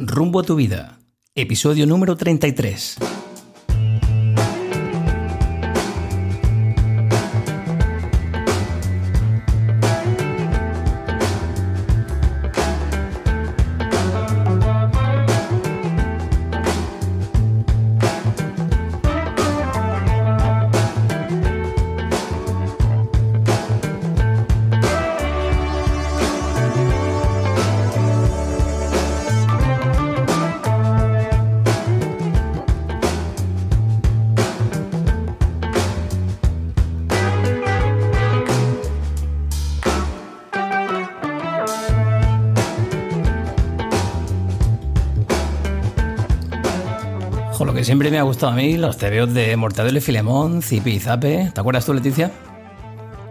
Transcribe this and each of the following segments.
Rumbo a tu vida, episodio número 33. Me ha gustado a mí, los tebeos de Mortadelo y Filemón, Zipi y Zape. ¿Te acuerdas tú, Leticia?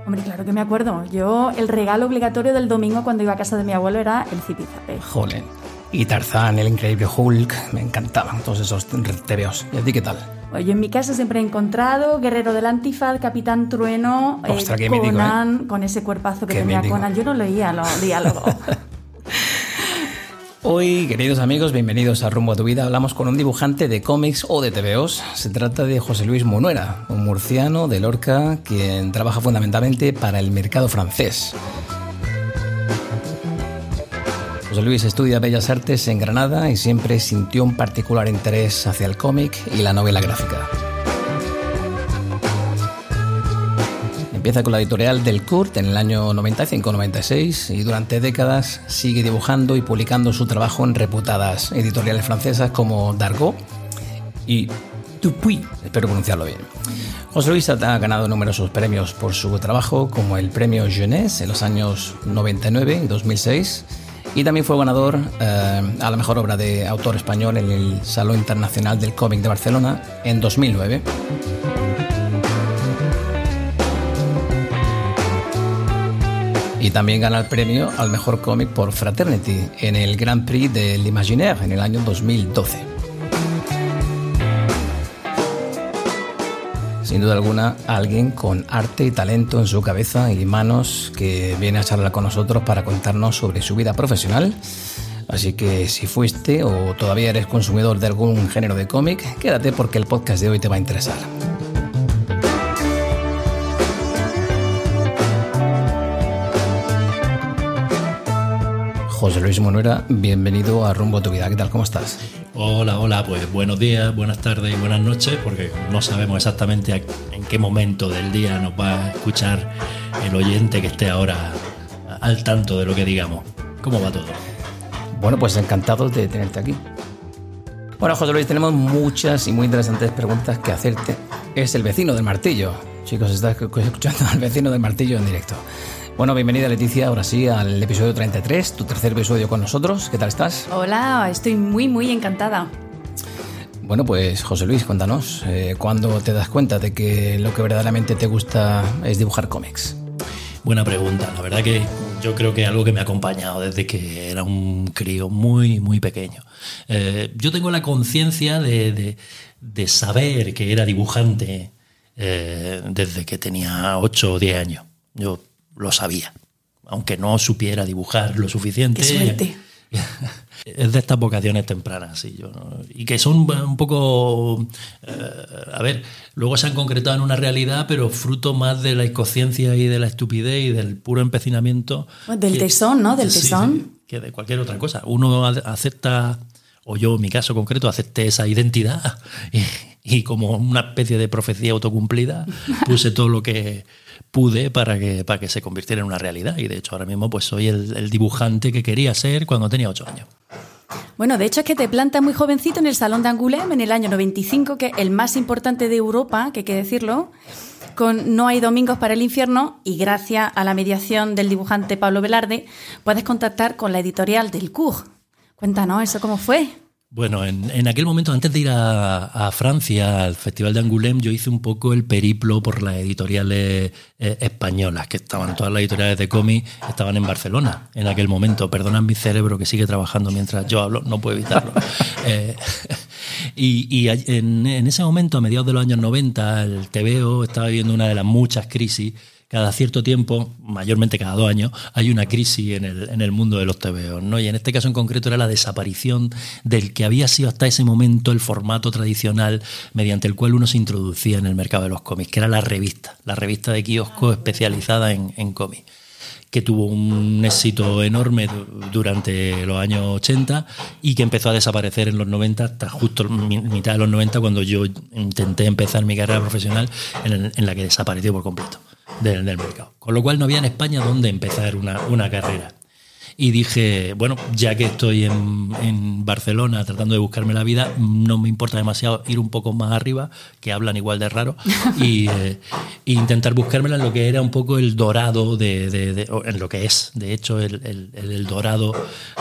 Hombre, claro que me acuerdo. Yo, el regalo obligatorio del domingo cuando iba a casa de mi abuelo era el zipizape. Joder. Y Tarzán, el increíble Hulk, me encantaban todos esos tebeos. ¿Y a ti qué tal? Pues yo en mi casa siempre he encontrado Guerrero del Antifaz, Capitán Trueno, eh, Ostras, mítico, Conan, ¿eh? con ese cuerpazo que Qué tenía mítico. Conan. Yo no leía los diálogos. Hoy, queridos amigos, bienvenidos a Rumbo a tu Vida. Hablamos con un dibujante de cómics o de TVOs. Se trata de José Luis Monuera, un murciano de Lorca, quien trabaja fundamentalmente para el mercado francés. José Luis estudia Bellas Artes en Granada y siempre sintió un particular interés hacia el cómic y la novela gráfica. Empieza con la editorial del Kurt en el año 95-96 y durante décadas sigue dibujando y publicando su trabajo en reputadas editoriales francesas como Dargaud y Dupuy, espero pronunciarlo bien. José Luis ha ganado numerosos premios por su trabajo, como el premio Jeunesse en los años 99 y 2006, y también fue ganador eh, a la mejor obra de autor español en el Salón Internacional del Cómic de Barcelona en 2009. Y también gana el premio al mejor cómic por Fraternity en el Grand Prix de l'Imaginaire en el año 2012. Sin duda alguna, alguien con arte y talento en su cabeza y manos que viene a charlar con nosotros para contarnos sobre su vida profesional. Así que si fuiste o todavía eres consumidor de algún género de cómic, quédate porque el podcast de hoy te va a interesar. José Luis Monuera, bienvenido a Rumbo a tu Vida. ¿Qué tal? ¿Cómo estás? Hola, hola, pues buenos días, buenas tardes y buenas noches, porque no sabemos exactamente a- en qué momento del día nos va a escuchar el oyente que esté ahora al tanto de lo que digamos. ¿Cómo va todo? Bueno, pues encantados de tenerte aquí. Bueno, José Luis, tenemos muchas y muy interesantes preguntas que hacerte. Es el vecino del martillo. Chicos, estás escuchando al vecino del martillo en directo. Bueno, bienvenida Leticia, ahora sí, al episodio 33, tu tercer episodio con nosotros. ¿Qué tal estás? Hola, estoy muy, muy encantada. Bueno, pues José Luis, cuéntanos, eh, ¿cuándo te das cuenta de que lo que verdaderamente te gusta es dibujar cómics? Buena pregunta. La verdad que yo creo que es algo que me ha acompañado desde que era un crío muy, muy pequeño. Eh, yo tengo la conciencia de, de- de saber que era dibujante eh, desde que tenía 8 o 10 años. Yo lo sabía, aunque no supiera dibujar lo suficiente. Qué suerte. Es de estas vocaciones tempranas, sí, yo, ¿no? y que son un poco, eh, a ver, luego se han concretado en una realidad, pero fruto más de la inconsciencia y de la estupidez y del puro empecinamiento. Del que- tesón, ¿no? Del sí, tesón. sí, que de cualquier otra cosa. Uno a- acepta, o yo en mi caso concreto, acepté esa identidad y, y como una especie de profecía autocumplida, puse todo lo que pude para que, para que se convirtiera en una realidad. Y de hecho ahora mismo pues soy el, el dibujante que quería ser cuando tenía ocho años. Bueno, de hecho es que te planta muy jovencito en el Salón de Angoulême en el año 95, que es el más importante de Europa, que hay que decirlo, con No hay domingos para el infierno y gracias a la mediación del dibujante Pablo Velarde puedes contactar con la editorial del CUG. Cuéntanos eso cómo fue. Bueno, en, en aquel momento, antes de ir a, a Francia, al Festival de Angoulême, yo hice un poco el periplo por las editoriales eh, españolas, que estaban todas las editoriales de cómic, estaban en Barcelona en aquel momento. Perdonan mi cerebro que sigue trabajando mientras yo hablo, no puedo evitarlo. Eh, y y en, en ese momento, a mediados de los años 90, el TVO estaba viviendo una de las muchas crisis cada cierto tiempo, mayormente cada dos años, hay una crisis en el, en el mundo de los TVO. ¿no? Y en este caso en concreto era la desaparición del que había sido hasta ese momento el formato tradicional mediante el cual uno se introducía en el mercado de los cómics, que era la revista, la revista de kiosco especializada en, en cómics que tuvo un éxito enorme durante los años 80 y que empezó a desaparecer en los 90 hasta justo mitad de los 90 cuando yo intenté empezar mi carrera profesional en, la que desapareció por completo del, mercado. Con lo cual no había en España donde empezar una, una carrera y dije, bueno, ya que estoy en, Barcelona tratando de buscarme la vida, no me importa demasiado ir un poco más arriba, que hablan igual de raro, y eh, intentar buscármela en lo que era un poco el dorado de, en lo que es, de hecho, el, el dorado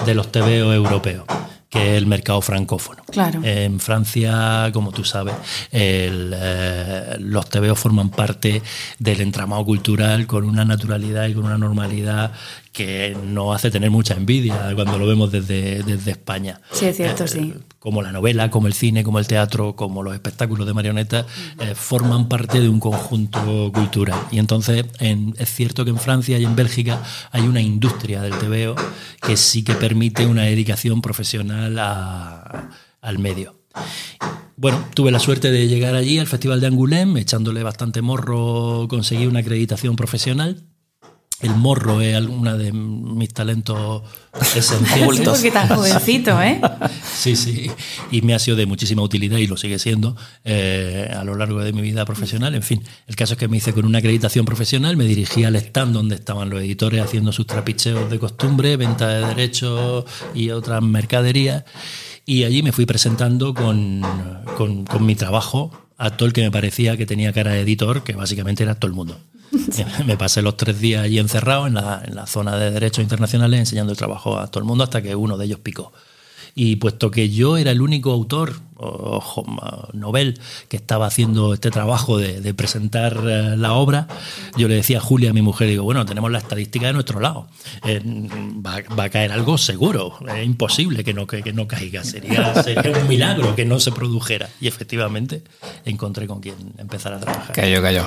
de los TVO europeos que es el mercado francófono. Claro. En Francia, como tú sabes, eh, los tebeos forman parte del entramado cultural con una naturalidad y con una normalidad que nos hace tener mucha envidia cuando lo vemos desde, desde España. Sí, es cierto, sí. Eh, como la novela, como el cine, como el teatro, como los espectáculos de marionetas, eh, forman parte de un conjunto cultural. Y entonces es cierto que en Francia y en Bélgica hay una industria del tebeo que sí que permite una dedicación profesional al medio. Bueno, tuve la suerte de llegar allí al Festival de Angoulême, echándole bastante morro, conseguí una acreditación profesional el morro es alguna de mis talentos esenciales. porque tan jovencito, ¿eh? Sí, sí. Y me ha sido de muchísima utilidad y lo sigue siendo eh, a lo largo de mi vida profesional. En fin, el caso es que me hice con una acreditación profesional, me dirigí al stand donde estaban los editores haciendo sus trapicheos de costumbre, venta de derechos y otras mercaderías. Y allí me fui presentando con, con, con mi trabajo a todo el que me parecía que tenía cara de editor, que básicamente era todo el mundo. Me pasé los tres días allí encerrado en la, en la zona de derechos internacionales enseñando el trabajo a todo el mundo hasta que uno de ellos picó. Y puesto que yo era el único autor o, novel que estaba haciendo este trabajo de, presentar eh, la obra, yo le decía a Julia, a mi mujer, digo, bueno, tenemos la estadística de nuestro lado. Eh, va, a caer algo seguro. Es imposible que no, que, no caiga. Sería, un milagro que no se produjera. Y efectivamente encontré con quien empezar a trabajar. Cayó, cayó.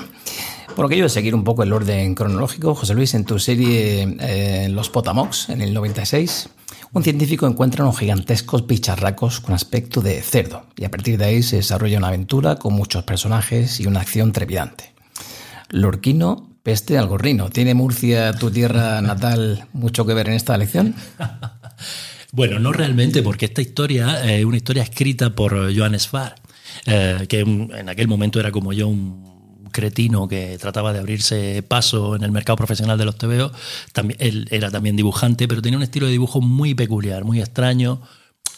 Por lo que yo de seguir un poco el orden cronológico, José Luis, en tu serie eh, Los Potamox, en el 96, un científico encuentra unos gigantescos bicharracos con aspecto de cerdo, y a partir de ahí se desarrolla una aventura con muchos personajes y una acción trepidante. Lorquino, peste al gorrino. ¿Tiene Murcia, tu tierra natal, mucho que ver en esta lección? Bueno, no realmente, porque esta historia es una historia escrita por Joan Sfar, eh, que en aquel momento era como yo un cretino que trataba de abrirse paso en el mercado profesional de los TVO. También, él era también dibujante, pero tenía un estilo de dibujo muy peculiar, muy extraño,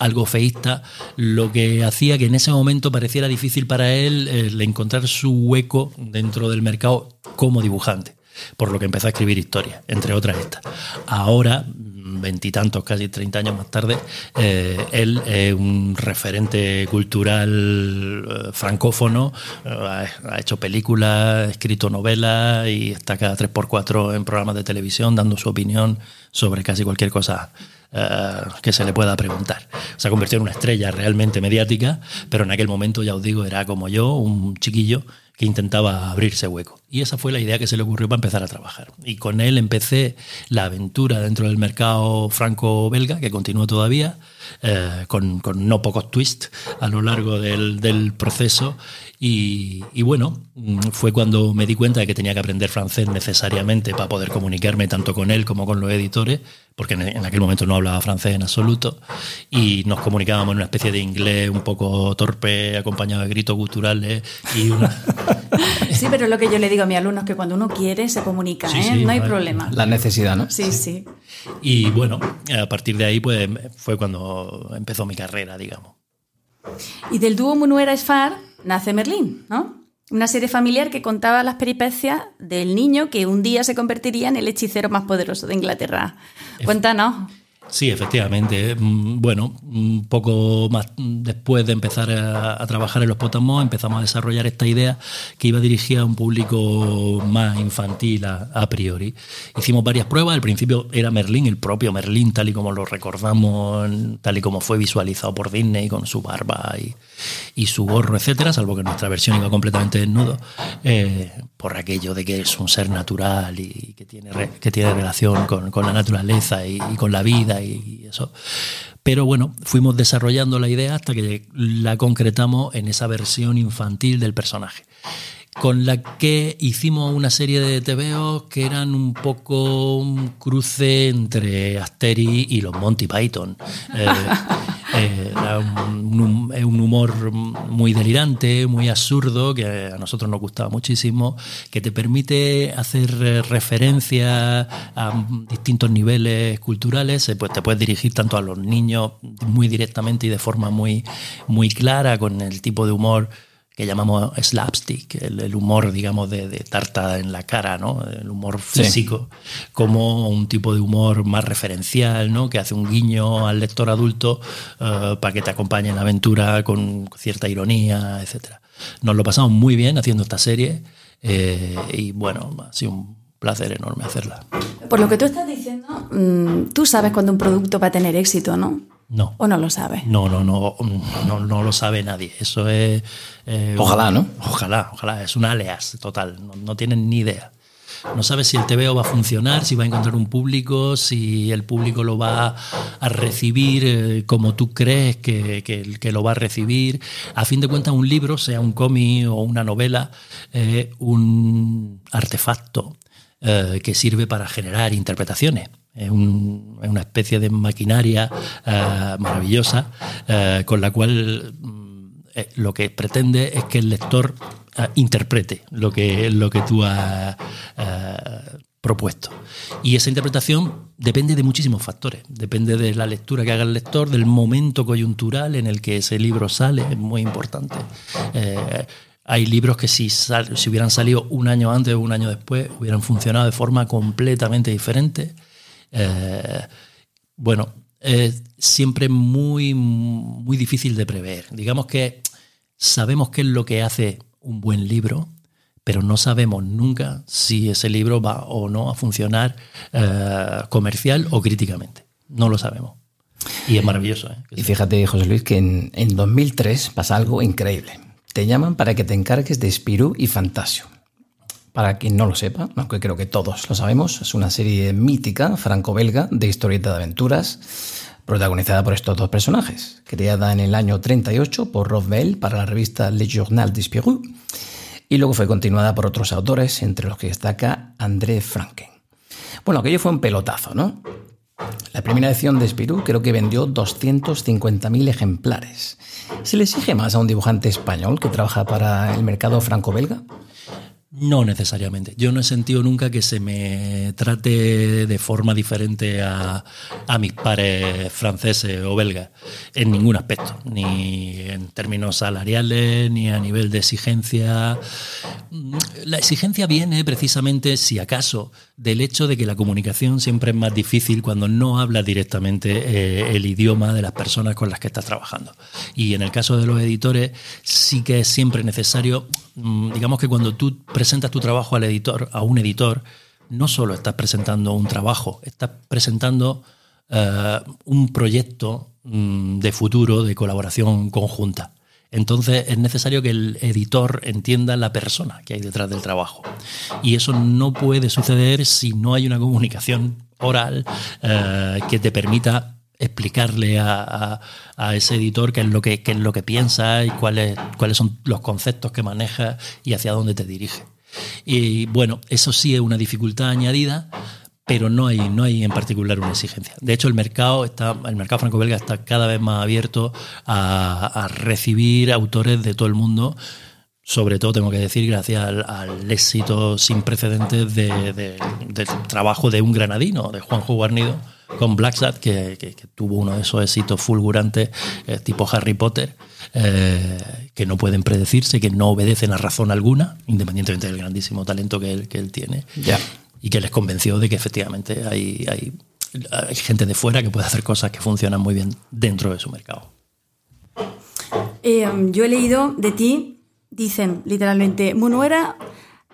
algo feísta, lo que hacía que en ese momento pareciera difícil para él el encontrar su hueco dentro del mercado como dibujante por lo que empezó a escribir historias, entre otras estas. Ahora, veintitantos, casi treinta años más tarde, eh, él es un referente cultural eh, francófono, eh, ha hecho películas, ha escrito novelas y está cada tres por cuatro en programas de televisión dando su opinión sobre casi cualquier cosa que se le pueda preguntar. Se ha convertido en una estrella realmente mediática, pero en aquel momento, ya os digo, era como yo, un chiquillo que intentaba abrirse hueco. Y esa fue la idea que se le ocurrió para empezar a trabajar. Y con él empecé la aventura dentro del mercado franco-belga, que continúa todavía, eh, con, no pocos twists a lo largo del, proceso. Y, y, bueno, fue cuando me di cuenta de que tenía que aprender francés necesariamente para poder comunicarme tanto con él como con los editores porque en aquel momento no hablaba francés en absoluto, y nos comunicábamos en una especie de inglés un poco torpe, acompañado de gritos culturales y Sí, pero lo que yo le digo a mis alumnos es que cuando uno quiere se comunica, ¿eh? no hay problema. La necesidad, ¿no? Sí, sí. Y bueno, a partir de ahí pues fue cuando empezó mi carrera, digamos. Y del dúo Munuera Esfar nace Merlín, ¿no? Una serie familiar que contaba las peripecias del niño que un día se convertiría en el hechicero más poderoso de Inglaterra. Cuéntanos. Sí, efectivamente. Mm, bueno, un poco más después de empezar a, trabajar en los Potamos, empezamos a desarrollar esta idea que iba dirigida a un público más infantil a, priori. Hicimos varias pruebas. Al principio era Merlín, el propio Merlín, tal y como lo recordamos, tal y como fue visualizado por Disney, con su barba y, su gorro, etcétera, salvo que nuestra versión iba completamente desnudo, eh, por aquello de que es un ser natural y que tiene, que tiene relación con, la naturaleza y con la vida y eso. Pero bueno, fuimos desarrollando la idea hasta que la concretamos en esa versión infantil del personaje con la que hicimos una serie de TVOs que eran un poco un cruce entre Asterix y los Monty Python. Eh, eh, un, un, humor muy delirante, muy absurdo, que a nosotros nos gustaba muchísimo, que te permite hacer referencia a distintos niveles culturales, eh, pues te puedes dirigir tanto a los niños muy directamente y de forma muy, muy clara, con el tipo de humor que llamamos slapstick, el, humor, digamos, de, tarta en la cara, ¿no? El humor físico, como un tipo de humor más referencial, ¿no? Que hace un guiño al lector adulto eh, para que te acompañe en la aventura con cierta ironía, etc. Nos lo pasamos muy bien haciendo esta serie eh, y bueno, ha sido un placer enorme hacerla. Por lo que tú estás diciendo, mm, tú sabes cuando un producto va a tener éxito, ¿no? No. ¿O no lo sabe? No, no, no, no, no lo sabe nadie. Eso es. Eh, ojalá, ¿no? Ojalá, ojalá. Es un alias total. No, tienen ni idea. No sabes si el TVO va a funcionar, si va a encontrar un público, si el público lo va a recibir eh, como tú crees que, que, lo va a recibir. A fin de cuentas, un libro, sea un cómic o una novela, es un artefacto que sirve para generar interpretaciones es, una especie de maquinaria eh, maravillosa eh, con la cual mm, eh, lo que pretende es que el lector interprete lo que, lo que tú has propuesto. Y esa interpretación depende de muchísimos factores. Depende de la lectura que haga el lector, del momento coyuntural en el que ese libro sale, es muy importante. Hay libros que si, si hubieran salido un año antes o un año después hubieran funcionado de forma completamente diferente. Eh, bueno, es siempre muy, muy difícil de prever. Digamos que sabemos qué es lo que hace un buen libro, pero no sabemos nunca si ese libro va o no a funcionar eh, comercial o críticamente. No lo sabemos. Y es maravilloso. ¿eh? Y fíjate, José Luis, que en, en 2003 pasa algo increíble. Te llaman para que te encargues de Spirú y Fantasio. Para quien no lo sepa, aunque creo que todos lo sabemos, es una serie mítica franco-belga de historieta de aventuras protagonizada por estos dos personajes, creada en el año 38 por Rob Bell para la revista Le Journal de Spirou y luego fue continuada por otros autores, entre los que destaca André Franken. Bueno, aquello fue un pelotazo, ¿no? La primera edición de Spirou creo que vendió 250.000 ejemplares. ¿Se le exige más a un dibujante español que trabaja para el mercado franco-belga? No necesariamente. Yo no he sentido nunca que se me trate de forma diferente a, mis pares franceses o belgas, en ningún aspecto, ni en términos salariales, ni a nivel de exigencia. La exigencia viene precisamente, si acaso, del hecho de que la comunicación siempre es más difícil cuando no hablas directamente eh, el idioma de las personas con las que estás trabajando. Y en el caso de los editores, sí que es siempre necesario Mm, digamos que cuando tú presentas tu trabajo al editor, a un editor, no solo estás presentando un trabajo, estás presentando eh, un proyecto mm, de futuro, de colaboración conjunta. Entonces es necesario que el editor entienda la persona que hay detrás del trabajo. Y eso no puede suceder si no hay una comunicación oral eh, que te permita explicarle a, ese editor qué es lo que, es lo que piensa y cuáles, cuáles son los conceptos que maneja y hacia dónde te dirige. Y bueno, eso sí es una dificultad añadida, pero no hay, no hay en particular una exigencia. De hecho, el mercado, está, el mercado franco-belga está cada vez más abierto a, recibir autores de todo el mundo sobre todo tengo que decir gracias al, éxito sin precedentes del trabajo de un granadino, de Juanjo Guarnido, con Black que, tuvo uno de esos éxitos fulgurantes eh, tipo Harry Potter, eh, que no pueden predecirse, que no obedecen a razón alguna, independientemente del grandísimo talento que él, que él tiene, y que les convenció de que efectivamente hay, hay hay gente de fuera que puede hacer cosas que funcionan muy bien dentro de su mercado. Eh, yo he leído de ti, dicen literalmente, Munuera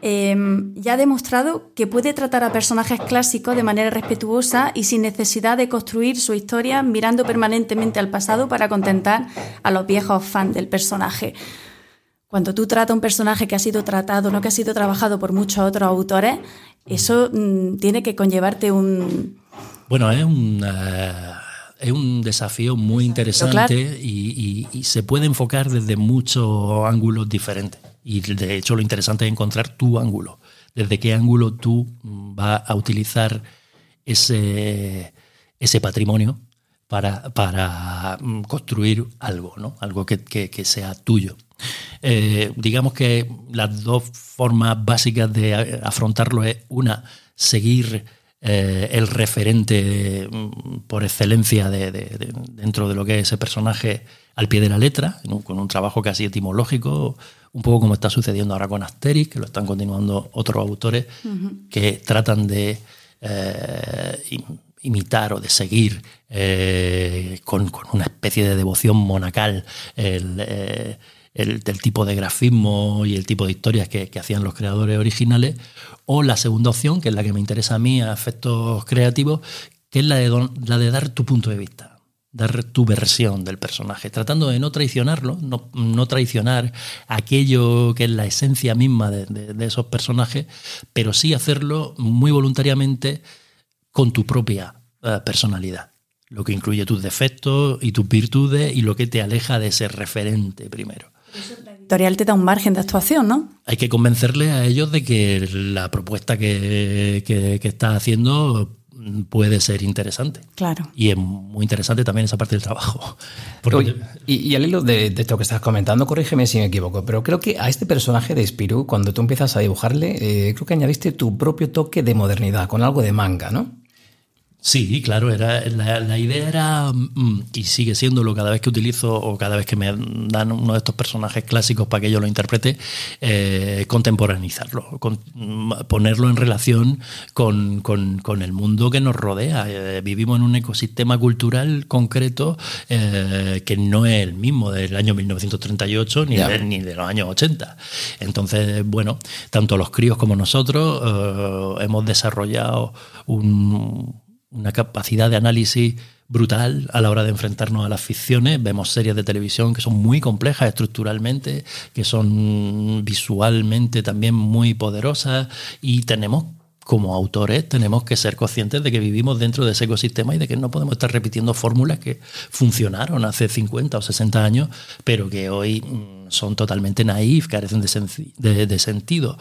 em, ya ha demostrado que puede tratar a personajes clásicos de manera respetuosa y sin necesidad de construir su historia mirando permanentemente al pasado para contentar a los viejos fans del personaje. Cuando tú tratas a un personaje que ha sido tratado, no que ha sido trabajado por muchos otros autores, eso mm, tiene que conllevarte un... Bueno, es un, eh, es un desafío muy interesante y, y, se puede enfocar desde muchos ángulos diferentes. Y de hecho lo interesante es encontrar tu ángulo. Desde qué ángulo tú vas a utilizar ese, ese patrimonio para, para mm, construir algo, ¿no? algo que, que, sea tuyo. Eh, digamos que las dos formas básicas de afrontarlo es una, seguir eh, el referente mm, por excelencia de, dentro de lo que es ese personaje al pie de la letra, con un trabajo casi etimológico, un poco como está sucediendo ahora con Asterix, que lo están continuando otros autores que tratan de eh, imitar o de seguir eh, con, una especie de devoción monacal el, del tipo de grafismo y el tipo de historias que, hacían los creadores originales, o la segunda opción, que es la que me interesa a mí a efectos creativos, que es la de, la de dar tu punto de vista, dar tu versión del personaje, tratando de no traicionarlo, no, traicionar aquello que es la esencia misma de, esos personajes, pero sí hacerlo muy voluntariamente con tu propia eh, personalidad lo que incluye tus defectos y tus virtudes y lo que te aleja de ser referente primero editorial te da un margen de actuación, ¿no? Hay que convencerle a ellos de que la propuesta que, que, estás haciendo puede ser interesante. Claro. Y es muy interesante también esa parte del trabajo. y, al hilo de, esto que estás comentando, corrígeme si me equivoco, pero creo que a este personaje de Spirou, cuando tú empiezas a dibujarle, eh, creo que añadiste tu propio toque de modernidad, con algo de manga, ¿no? Sí, claro, era, la, idea era, mm, y sigue siéndolo cada vez que utilizo o cada vez que me dan uno de estos personajes clásicos para que yo lo interprete, eh, contemporaneizarlo, mm, ponerlo en relación con, el mundo que nos rodea. Eh, vivimos en un ecosistema cultural concreto eh, que no es el mismo del año 1938 ni, ni de los años 80. Entonces, bueno, tanto los críos como nosotros hemos desarrollado un una capacidad de análisis brutal a la hora de enfrentarnos a las ficciones. Vemos series de televisión que son muy complejas estructuralmente, que son visualmente también muy poderosas y tenemos como autores tenemos que ser conscientes de que vivimos dentro de ese ecosistema y de que no podemos estar repitiendo fórmulas que funcionaron hace 50 o 60 años, pero que hoy mm, son totalmente naif, carecen de, de sentido.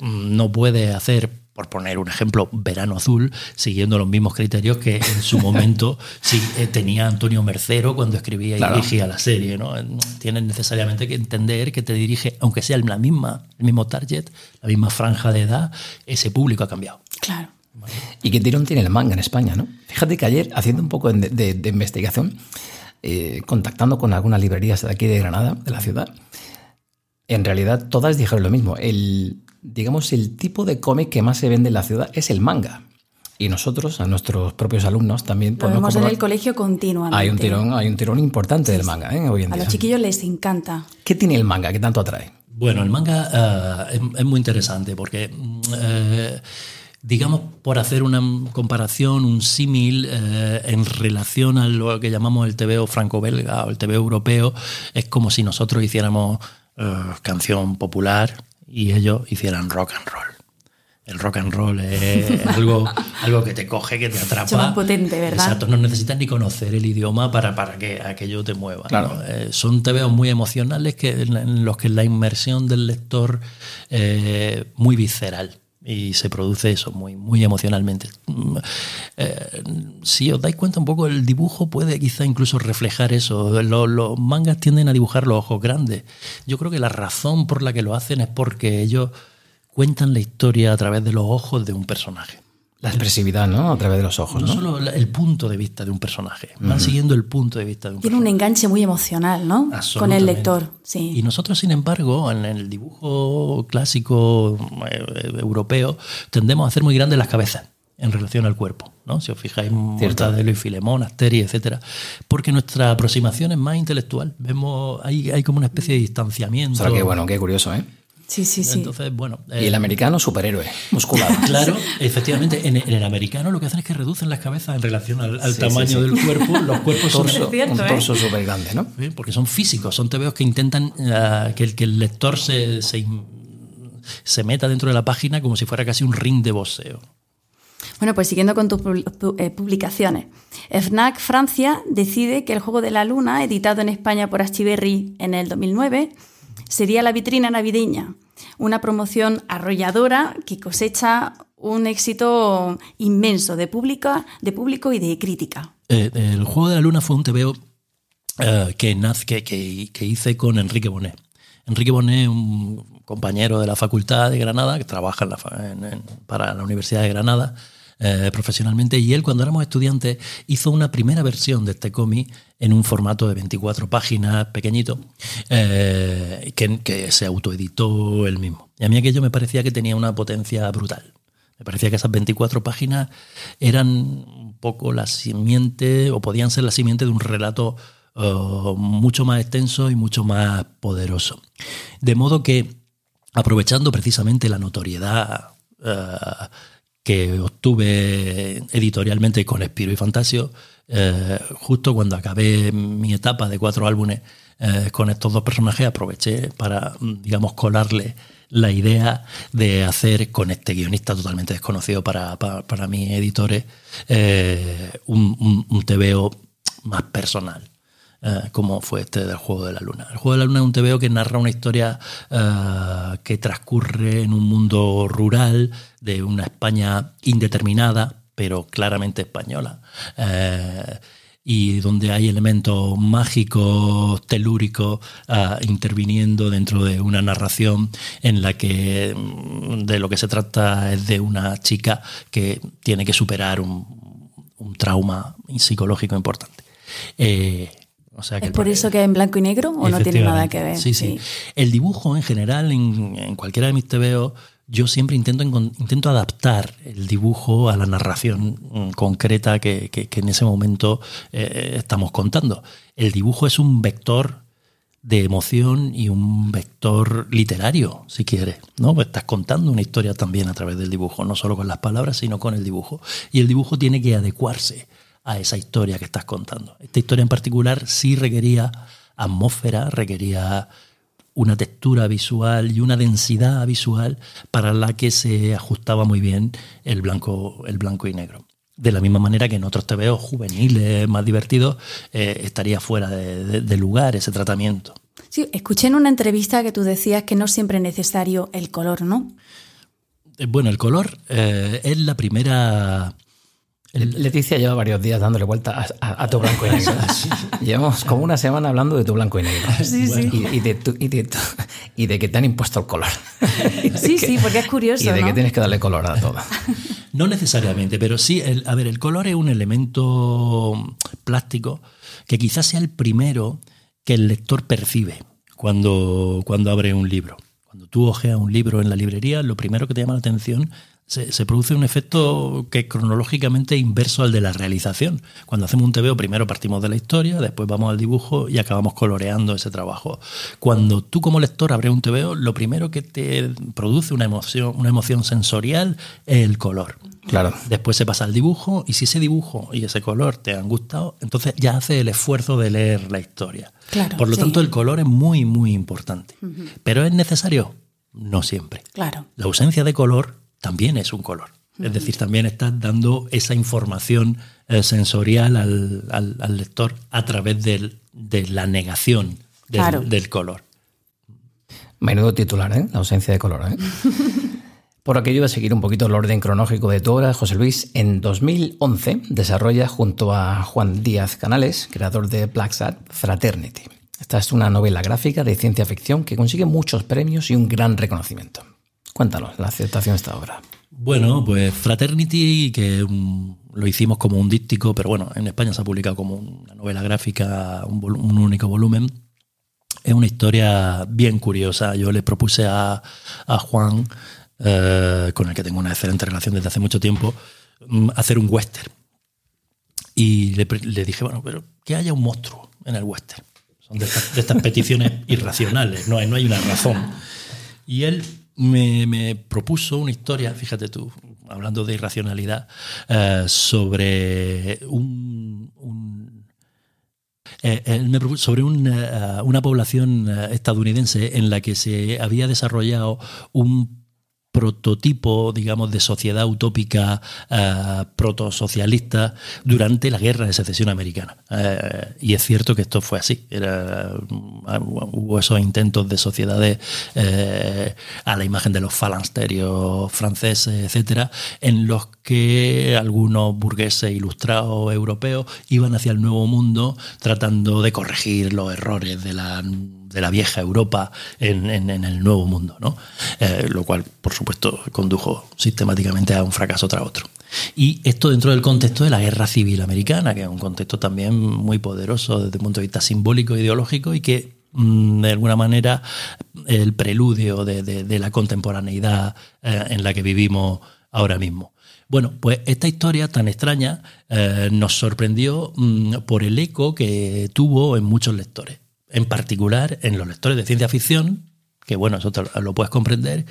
Mm, no puede hacer por poner un ejemplo, Verano Azul, siguiendo los mismos criterios que en su momento sí, eh, tenía Antonio Mercero cuando escribía y dirigía la serie. ¿no? Tienes necesariamente que entender que te dirige, aunque sea la misma, el mismo target, la misma franja de edad, ese público ha cambiado. Claro. ¿Y qué tirón tiene el manga en España? ¿no? Fíjate que ayer, haciendo un poco de, investigación, eh, contactando con algunas librerías de aquí de Granada, de la ciudad, en realidad todas dijeron lo mismo. El, digamos, el tipo de cómic que más se vende en la ciudad es el manga. Y nosotros, a nuestros propios alumnos, también Lo vemos en el colegio continuamente. Hay un tirón, hay un tirón importante del manga ¿eh? hoy en a día. los chiquillos les encanta. ¿Qué tiene el manga que tanto atrae? Bueno, el manga eh, es, muy interesante porque, eh, digamos, por hacer una comparación, un símil en relación a lo que llamamos el TVO franco-belga o el TVO europeo, es como si nosotros hiciéramos canción popular y ellos hicieran rock and roll. El rock and roll es algo, algo que te coge, que te atrapa. Es potente, ¿verdad? Exacto, no necesitas ni conocer el idioma para, para que aquello te mueva. Claro. Eh, son tebeos muy emocionales que, en los que la inmersión del lector es muy visceral y se produce eso muy, muy emocionalmente. Mm, eh, si os dais cuenta un poco, el dibujo puede quizá incluso reflejar eso. Los, los, mangas tienden a dibujar los ojos grandes. Yo creo que la razón por la que lo hacen es porque ellos cuentan la historia a través de los ojos de un personaje. La expresividad, ¿no? A través de los ojos. No, no solo el punto de vista de un personaje, van siguiendo el punto de vista de un Tiene un enganche muy emocional, ¿no? Con el lector, sí. Y nosotros, sin embargo, en el dibujo clásico eh, europeo, tendemos a hacer muy grandes las cabezas. en relación al cuerpo, ¿no? Si os fijáis, Mortadelo y Filemón, Asteris, etcétera, porque nuestra aproximación es más intelectual. Vemos, hay, hay como una especie de distanciamiento. O sea, qué bueno, qué curioso, ¿eh? Sí, sí, sí. Entonces, bueno. y el eh, americano, superhéroe, musculado. Claro, efectivamente. En, en el americano lo que hacen es que reducen las cabezas en relación al, al Sí, tamaño sí, sí. del cuerpo. Los cuerpos son. torso, Es cierto, un ¿eh? torso súper grande, ¿no? Sí, porque son físicos, son tebeos que intentan eh, que, el, que el lector se, se, meta dentro de la página como si fuera casi un ring de boxeo. Bueno, pues siguiendo con tus pu- pu- publicaciones. FNAC Francia decide que el juego de la luna, editado en España por Achiberri en el 2009, sería la vitrina navideña. Una promoción arrolladora que cosecha un éxito inmenso de, pública, de público y de crítica. Eh, el juego de la luna fue un tebeo eh, que, que, que- hice con Enrique Bonet. Enrique Bonet, un compañero de la Facultad de Granada, que trabaja para la Universidad de Granada eh, profesionalmente, y él cuando éramos estudiantes hizo una primera versión de este cómic en un formato de 24 páginas pequeñito, eh, que, se autoeditó él mismo. Y a mí aquello me parecía que tenía una potencia brutal. Me parecía que esas 24 páginas eran un poco la simiente, o podían ser la simiente de un relato eh, mucho más extenso y mucho más poderoso. De modo que, aprovechando precisamente la notoriedad que obtuve editorialmente con Espiro y Fantasio, eh, justo cuando acabé mi etapa de cuatro álbumes eh, con estos dos personajes, aproveché para, digamos, colarle la idea de hacer con este guionista totalmente desconocido para, para, para mis editores eh, un, un, un más personal. Eh, como fue este del Juego de la Luna. El Juego de la Luna es un TVO que narra una historia eh, que transcurre en un mundo rural de una España indeterminada, pero claramente española. Eh, y donde hay elementos mágicos, telúricos, interviniendo dentro de una narración en la que mm, de lo que se trata es de una chica que tiene que superar un, trauma psicológico importante. O sea que ¿Es el- por eso que es en blanco y negro o no tiene nada que ver? Sí, sí. El dibujo en general, en, en cualquiera de mis TVO, yo siempre intento, intento adaptar el dibujo a la narración mm, concreta que, que- que en ese momento eh, estamos contando. El dibujo es un vector de emoción y un vector literario, si quieres. ¿no? Pues estás contando una historia también a través del dibujo, no solo con las palabras, sino con el dibujo. Y el dibujo tiene que adecuarse a esa historia que estás contando. Esta historia en particular sí requería atmósfera, requería una textura visual y una densidad visual para la que se ajustaba muy bien el blanco, el blanco y negro. De la misma manera que en otros TVO juveniles, más divertidos, eh, estaría fuera de, de- de lugar ese tratamiento. Sí, escuché en una entrevista que tú decías que no siempre es necesario el color, ¿no? Eh, Bueno, el color eh, es la primera... Leticia lleva varios días dándole vuelta a, a- a tu blanco y negro. Llevamos como una semana hablando de tu blanco y negro. Sí, sí. Y, y de tu- y de tu- y de que te han impuesto el color. Sí, que- sí, porque es curioso, Y de ¿no? que tienes que darle color a todo. No necesariamente, pero sí, el- a ver, el color es un elemento plástico que quizás sea el primero que el lector percibe cuando, cuando abre un libro. Cuando tú ojeas un libro en la librería, lo primero que te llama la atención se, se produce un efecto que es cronológicamente inverso al de la realización. Cuando hacemos un TVO, primero partimos de la historia, después vamos al dibujo y acabamos coloreando ese trabajo. Cuando tú como lector abres un TVO, lo primero que te produce una emoción, una emoción sensorial es el color. Claro. Después se pasa al dibujo y si ese dibujo y ese color te han gustado, entonces ya hace el esfuerzo de leer la historia. Claro, Por lo sí. tanto, el color es muy, muy importante. Pero ¿es necesario? No siempre. Claro. La ausencia de color también es un color. Es decir, también estás dando esa información eh, sensorial al, al- al lector a través del- de la negación del, Claro. del color. Menudo titular, ¿eh? La ausencia de color, ¿eh? Por aquello de seguir un poquito el orden cronológico de tu obra, José Luis, en 2011 desarrolla junto a Juan Díaz Canales, creador de Black Sat, Fraternity. Esta es una novela gráfica de ciencia ficción que consigue muchos premios y un gran reconocimiento. Cuéntanos la aceptación de esta obra. Bueno, pues Fraternity, que lo hicimos como un díptico, pero bueno, en España se ha publicado como una novela gráfica, un, único volumen. Es una historia bien curiosa. Yo le propuse a, a Juan, eh, con el que tengo una excelente relación desde hace mucho tiempo, mm, hacer un western. Y le, le dije, bueno, pero que haya un monstruo en el western. Son de estas, de estas peticiones irracionales, no hay, no hay una razón. Y él me, me propuso una historia, fíjate tú, hablando de irracionalidad, eh, sobre un, un eh, él me propuso sobre una, población eh, estadounidense en la que se había desarrollado un prototipo, digamos, de sociedad utópica eh, protosocialista durante la guerra de secesión americana. Eh, y es cierto que esto fue así. Era, hubo esos intentos de sociedades eh, a la imagen de los falansterios franceses, etcétera, en los que algunos burgueses ilustrados europeos iban hacia el nuevo mundo tratando de corregir los errores de la de la vieja Europa en, en, el nuevo mundo, ¿no? Eh, lo cual, por supuesto, condujo sistemáticamente a un fracaso tras otro. Y esto dentro del contexto de la guerra civil americana, que es un contexto también muy poderoso desde el punto de vista simbólico e ideológico y que mm, de alguna manera el preludio de, de, la contemporaneidad eh, en la que vivimos ahora mismo. Bueno, pues esta historia tan extraña eh, nos sorprendió mmm, por el eco que tuvo en muchos lectores en particular en los lectores de ciencia ficción, que bueno, eso te lo puedes comprender,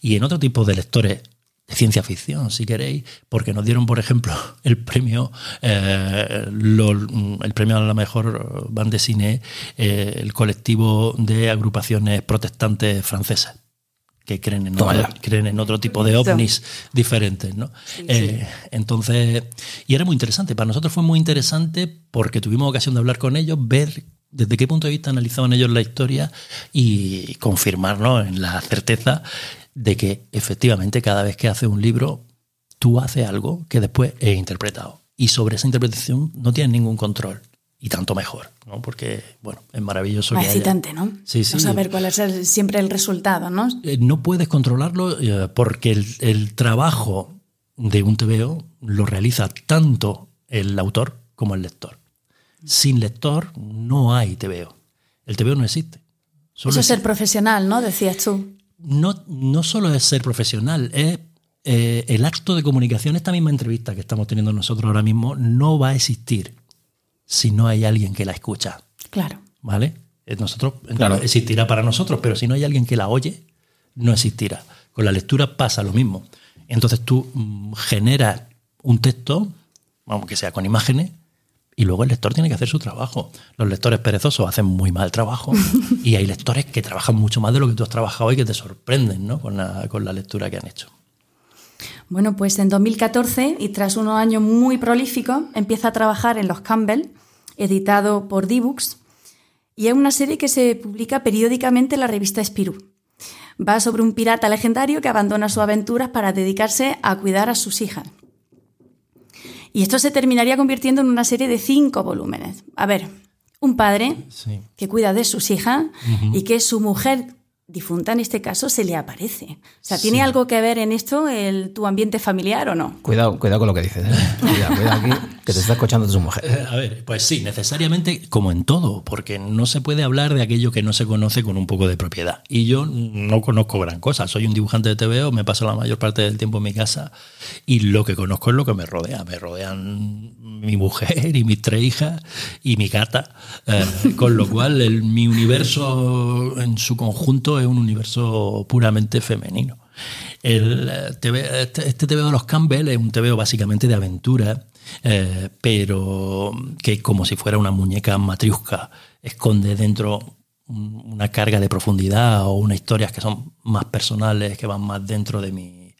y en otro tipo de lectores de ciencia ficción, si queréis, porque nos dieron, por ejemplo, el premio, eh, lo, el premio a la mejor banda de cine, eh, el colectivo de agrupaciones protestantes francesas que creen en, otro, creen en otro tipo de ovnis diferentes, ¿no? Sí, eh, sí. entonces, y era muy interesante. Para nosotros fue muy interesante porque tuvimos ocasión de hablar con ellos, ver desde qué punto de vista analizaban ellos la historia y confirmarnos en la certeza de que efectivamente cada vez que haces un libro, tú haces algo que después es interpretado. Y sobre esa interpretación no tienes ningún control. Y tanto mejor, ¿no? Porque, bueno, es maravilloso. Más excitante, haya... ¿no? Sí, sí. No saber cuál es el, siempre el resultado, ¿no? Eh, no puedes controlarlo eh, porque el, el trabajo de un TVO lo realiza tanto el autor como el lector. Sin lector no hay TVO. El TVO no existe. Solo Eso es ser profesional, ¿no? Decías tú. No, no solo es ser profesional, es eh, el acto de comunicación. Esta misma entrevista que estamos teniendo nosotros ahora mismo no va a existir si no hay alguien que la escucha. Claro. ¿Vale? Eh, nosotros, claro, existirá para nosotros, pero si no hay alguien que la oye, no existirá. Con la lectura pasa lo mismo. Entonces tú mmm, generas un texto, aunque sea con imágenes, y luego el lector tiene que hacer su trabajo. Los lectores perezosos hacen muy mal trabajo y hay lectores que trabajan mucho más de lo que tú has trabajado y que te sorprenden ¿no? con, la, con la lectura que han hecho. Bueno, pues en 2014, y tras unos años muy prolíficos, empieza a trabajar en Los Campbell, editado por D-Books, y es una serie que se publica periódicamente en la revista Spirou. Va sobre un pirata legendario que abandona sus aventuras para dedicarse a cuidar a sus hijas. Y esto se terminaría convirtiendo en una serie de cinco volúmenes. A ver, un padre sí. que cuida de sus hijas uh -huh. y que su mujer difunta en este caso se le aparece. O sea, ¿tiene sí. algo que ver en esto el, tu ambiente familiar o no? Cuidado, cuidado con lo que dices. ¿eh? Cuidado, cuidado aquí, que te está escuchando tu mujer. Eh, a ver, pues sí, necesariamente como en todo, porque no se puede hablar de aquello que no se conoce con un poco de propiedad. Y yo no conozco gran cosa. Soy un dibujante de TVO, me paso la mayor parte del tiempo en mi casa y lo que conozco es lo que me rodea. Me rodean mi mujer y mis tres hijas y mi gata, eh, con lo cual el, mi universo en su conjunto es un universo puramente femenino. El TV, este, este de los Campbell es un TVO básicamente de aventura, eh, pero que como si fuera una muñeca matriusca, esconde dentro una carga de profundidad o unas historias que son más personales, que van más dentro de, mi,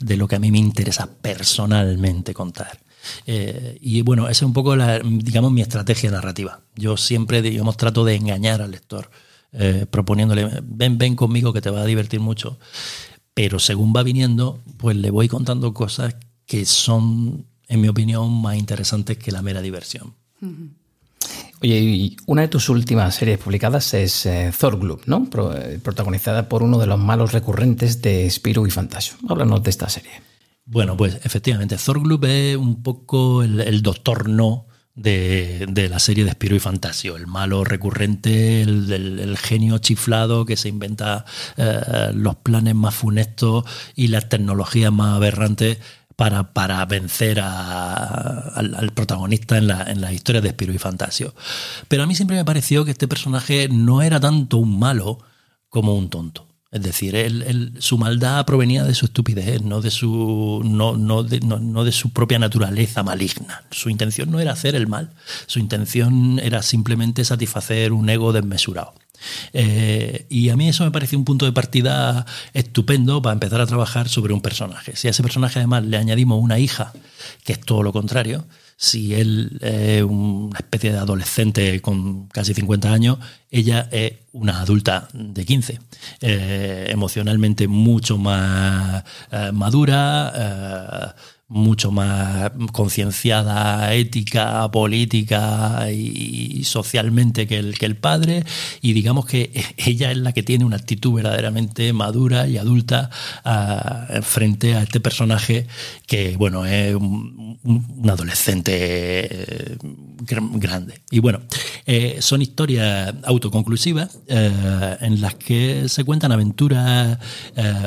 de lo que a mí me interesa personalmente contar. Eh, y bueno, esa es un poco, la, digamos, mi estrategia narrativa. Yo siempre, digamos, trato de engañar al lector eh, proponiéndole, ven, ven conmigo que te va a divertir mucho. Pero según va viniendo, pues le voy contando cosas que son, en mi opinión, más interesantes que la mera diversión. Oye, y una de tus últimas series publicadas es eh, Thor Gloop, ¿no? Pro, eh, protagonizada por uno de los malos recurrentes de Spirou y Fantasio. Háblanos de esta serie. Bueno, pues efectivamente, Thor Gloop es un poco el, el doctor no de, de, la serie de Spiro y Fantasio, el malo recurrente, el, genio chiflado que se inventa eh, los planes más funestos y las tecnologías más aberrantes para, para vencer al, protagonista en, la, en las historias de Spiro y Fantasio. Pero a mí siempre me pareció que este personaje no era tanto un malo como un tonto. Es decir, su maldad provenía de su estupidez, no de su, no, no, no, de su propia naturaleza maligna. Su intención no era hacer el mal, su intención era simplemente satisfacer un ego desmesurado. Eh, y a mí eso me parece un punto de partida estupendo para empezar a trabajar sobre un personaje. Si a ese personaje además le añadimos una hija, que es todo lo contrario, si él es una especie de adolescente con casi 50 años, ella es una adulta de 15, eh, emocionalmente mucho más eh, madura, mucho más concienciada ética, política y socialmente que el, que el padre. Y digamos que ella es la que tiene una actitud verdaderamente madura y adulta uh, frente a este personaje que bueno es un, adolescente eh, grande. Y bueno eh, son historias autoconclusivas eh, en las que se cuentan aventuras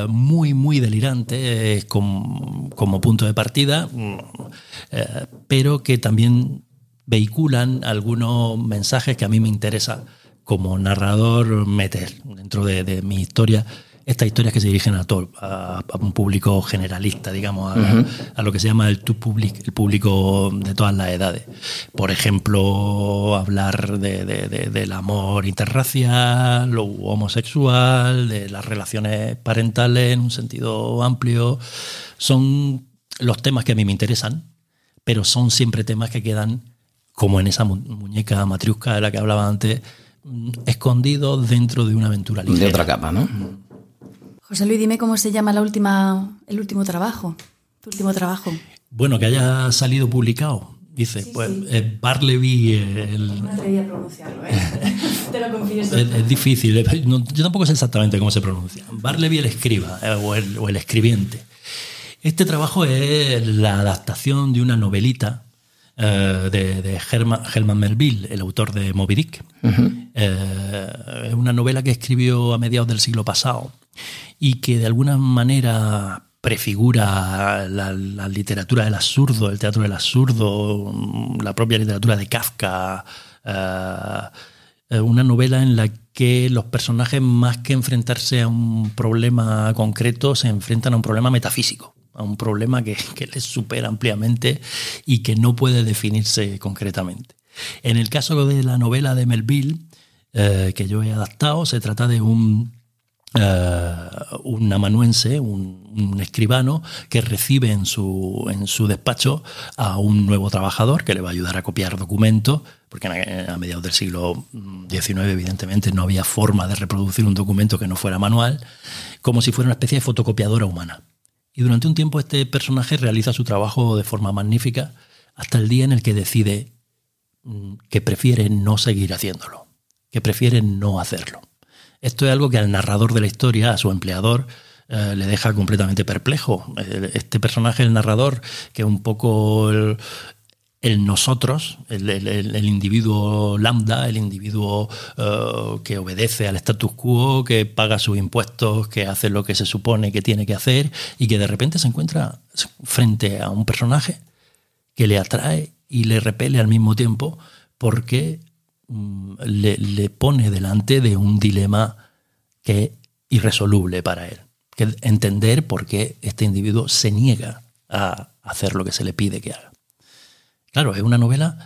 muy muy delirantes como punto de partida Mm, eh, pero que también vehiculan algunos mensajes que a mí me interesa como narrador meter dentro de, mi historia estas historias que se dirigen a todo, a, un público generalista, digamos, a, lo que se llama el to public, el público de todas las edades. Por ejemplo, hablar del amor interracial, lo homosexual, de las relaciones parentales en un sentido amplio. Son los temas que a mí me interesan, pero son siempre temas que quedan, como en esa muñeca matriusca de la que hablaba antes, mm, escondidos dentro de una aventura ligera. De otra capa, ¿no? José Luis, dime cómo se llama la última, el último trabajo, tu último trabajo. Bueno, que haya salido publicado. Dice, pues Barleby. El... No a pronunciarlo, ¿eh? Te lo confieso. Es, difícil. yo tampoco sé exactamente cómo se pronuncia. Barleby el escriba eh, o, el, o el escribiente. Este trabajo es la adaptación de una novelita eh, de, Herman, Melville, el autor de Moby Dick. Eh, es una novela que escribió a mediados del siglo pasado y que de alguna manera prefigura la, literatura del absurdo, el teatro del absurdo, la propia literatura de Kafka. Eh, una novela en la que los personajes, más que enfrentarse a un problema concreto, se enfrentan a un problema metafísico a un problema que, les supera ampliamente y que no puede definirse concretamente. En el caso de la novela de Melville, eh, que yo he adaptado, se trata de un, eh, un amanuense, un, escribano, que recibe en su, en su despacho a un nuevo trabajador que le va a ayudar a copiar documentos, porque a mediados del siglo XIX evidentemente no había forma de reproducir un documento que no fuera manual, como si fuera una especie de fotocopiadora humana. Y durante un tiempo este personaje realiza su trabajo de forma magnífica hasta el día en el que decide mm, que prefiere no seguir haciéndolo, que prefiere no hacerlo. Esto es algo que al narrador de la historia, a su empleador, eh, le deja completamente perplejo. Este personaje, el narrador, que es un poco el, el nosotros, el, individuo lambda, el individuo eh, que obedece al status quo, que paga sus impuestos, que hace lo que se supone que tiene que hacer y que de repente se encuentra frente a un personaje que le atrae y le repele al mismo tiempo porque mm, le, le, pone delante de un dilema que es irresoluble para él. Que entender por qué este individuo se niega a hacer lo que se le pide que haga. Claro, es una novela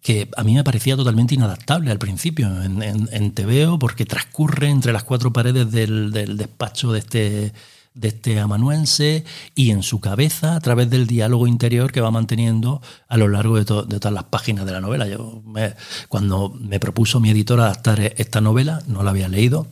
que a mí me parecía totalmente inadaptable al principio en, en, TVO porque transcurre entre las cuatro paredes del, despacho de este, de este amanuense y en su cabeza a través del diálogo interior que va manteniendo a lo largo de, todas las páginas de la novela. Yo cuando me propuso mi editor adaptar esta novela, no la había leído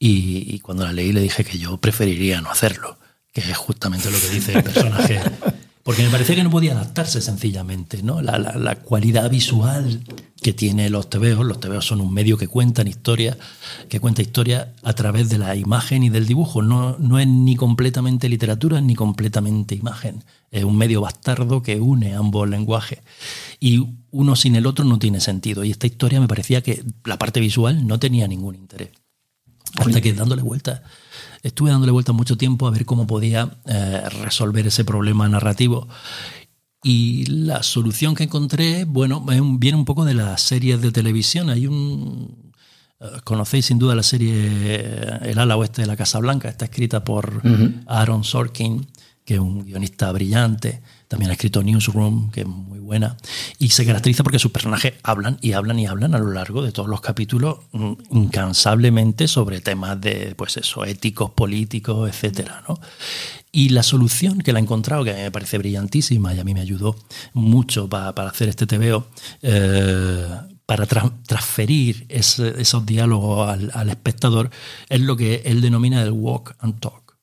y, y cuando la leí le dije que yo preferiría no hacerlo, que es justamente lo que dice el personaje porque me parecía que no podía adaptarse sencillamente, ¿no? La, cualidad visual que tiene los tebeos. Los tebeos son un medio que cuentan historia, que cuenta historia a través de la imagen y del dibujo. No, no es ni completamente literatura ni completamente imagen. Es un medio bastardo que une ambos lenguajes. Y uno sin el otro no tiene sentido. Y esta historia me parecía que la parte visual no tenía ningún interés. Hasta que dándole vueltas, estuve dándole vueltas mucho tiempo a ver cómo podía eh, resolver ese problema narrativo. Y la solución que encontré, bueno, viene un poco de las series de televisión. Hay un. Eh, conocéis sin duda la serie eh, El ala oeste de la Casa Blanca, está escrita por Aaron Sorkin, que es un guionista brillante. También ha escrito Newsroom, que es muy buena. Y se caracteriza porque sus personajes hablan y hablan y hablan a lo largo de todos los capítulos mm, incansablemente sobre temas de, pues eso, éticos, políticos, etcétera, ¿no? Y la solución que la he encontrado, que me parece brillantísima y a mí me ayudó mucho para, hacer este TVO, eh, para transferir esos diálogos al, espectador, es lo que él denomina el walk and talk,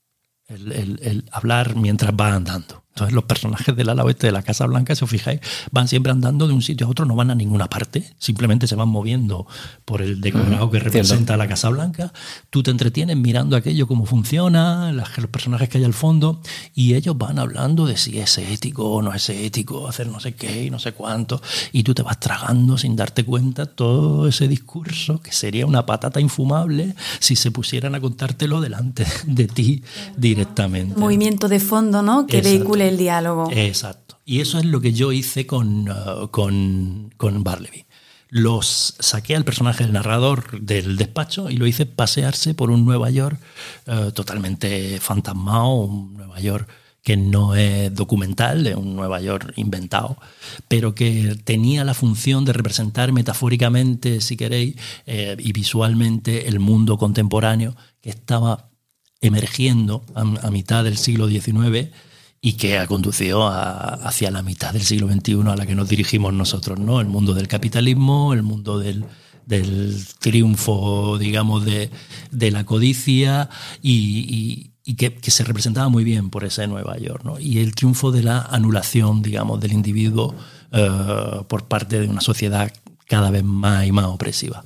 el hablar mientras va andando. Entonces los personajes del ala oeste de la Casa Blanca, si os fijáis, van siempre andando de un sitio a otro, no van a ninguna parte, simplemente se van moviendo por el decorado que representa la Casa Blanca. Tú te entretienes mirando aquello, cómo funciona, los personajes que hay al fondo, y ellos van hablando de si es ético o no es ético, hacer no sé qué y no sé cuánto, y tú te vas tragando sin darte cuenta todo ese discurso que sería una patata infumable si se pusieran a contártelo delante de ti directamente. Movimiento de fondo, ¿no? Que el diálogo. Exacto. Y eso es lo que yo hice con, uh, con, con Barleby. Los saqué al personaje del narrador del despacho y lo hice pasearse por un Nueva York uh, totalmente fantasmado, un Nueva York que no es documental, un Nueva York inventado, pero que tenía la función de representar metafóricamente, si queréis, eh, y visualmente el mundo contemporáneo que estaba emergiendo a, a mitad del siglo XIX y que ha conducido hacia la mitad del siglo XXI a la que nos dirigimos nosotros, ¿no? El mundo del capitalismo, el mundo del, triunfo, digamos, de, la codicia y, que, se representaba muy bien por ese Nueva York, ¿no? Y el triunfo de la anulación, digamos, del individuo eh, por parte de una sociedad cada vez más y más opresiva.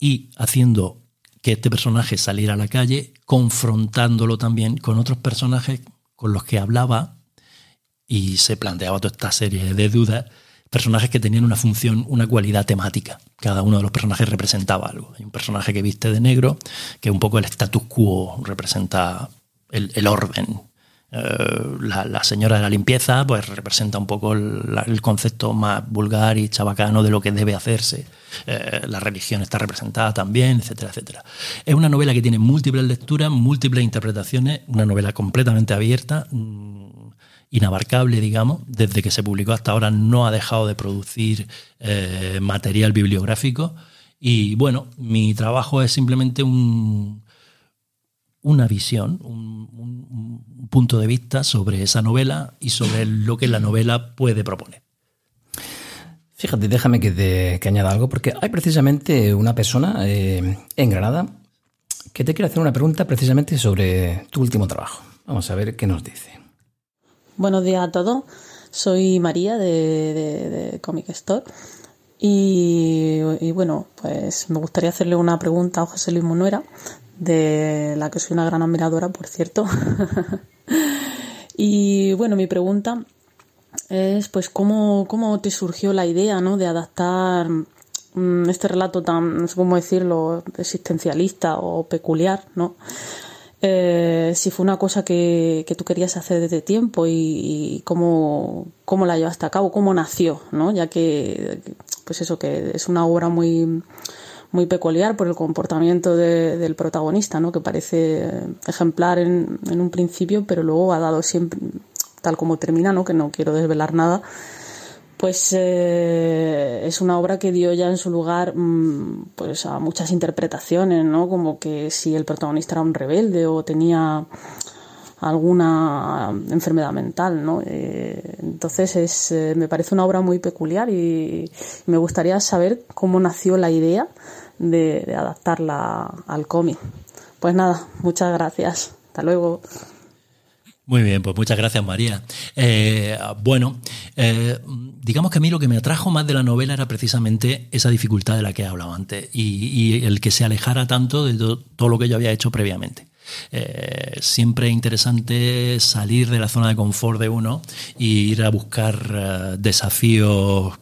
Y haciendo que este personaje saliera a la calle, confrontándolo también con otros personajes con los que hablaba y se planteaba toda esta serie de dudas, personajes que tenían una función, una cualidad temática. Cada uno de los personajes representaba algo. Hay un personaje que viste de negro, que un poco el status quo representa el orden, eh, la, señora de la limpieza pues representa un poco el, concepto más vulgar y chabacano de lo que debe hacerse. Eh, la religión está representada también, etcétera, etcétera. Es una novela que tiene múltiples lecturas, múltiples interpretaciones, una novela completamente abierta, mm, inabarcable, digamos. Desde que se publicó hasta ahora no ha dejado de producir eh, material bibliográfico. Y bueno, mi trabajo es simplemente un, una visión, un, punto de vista sobre esa novela y sobre lo que la novela puede proponer. Fíjate, déjame que, te, añada algo, porque hay precisamente una persona eh, en Granada que te quiere hacer una pregunta precisamente sobre tu último trabajo. Vamos a ver qué nos dice. Buenos días a todos. Soy María de, Comic Store. Y, y, bueno, pues me gustaría hacerle una pregunta a José Luis Monuera de la que soy una gran admiradora, por cierto. y bueno, mi pregunta es pues cómo, cómo te surgió la idea ¿no? de adaptar mm, este relato tan, no sé cómo decirlo, existencialista o peculiar, ¿no? Eh, si fue una cosa que, que, tú querías hacer desde tiempo y, cómo, cómo, la llevaste a cabo, cómo nació, ¿no? Ya que, pues eso, que es una obra muy, muy peculiar por el comportamiento del protagonista, ¿no? que parece ejemplar en, un principio, pero luego ha dado siempre, tal como termina, ¿no? que no quiero desvelar nada, pues eh, es una obra que dio ya en su lugar mm, pues a muchas interpretaciones, ¿no? como que si el protagonista era un rebelde o tenía alguna enfermedad mental, ¿no? Eh, entonces es, eh, me parece una obra muy peculiar y me gustaría saber cómo nació la idea de, adaptarla al cómic. Pues nada, muchas gracias. Hasta luego. Muy bien, pues muchas gracias María. Eh, bueno, eh, digamos que a mí lo que me atrajo más de la novela era precisamente esa dificultad de la que he hablado antes y, el que se alejara tanto de todo, lo que yo había hecho previamente. Eh, siempre es interesante salir de la zona de confort de uno e ir a buscar desafíos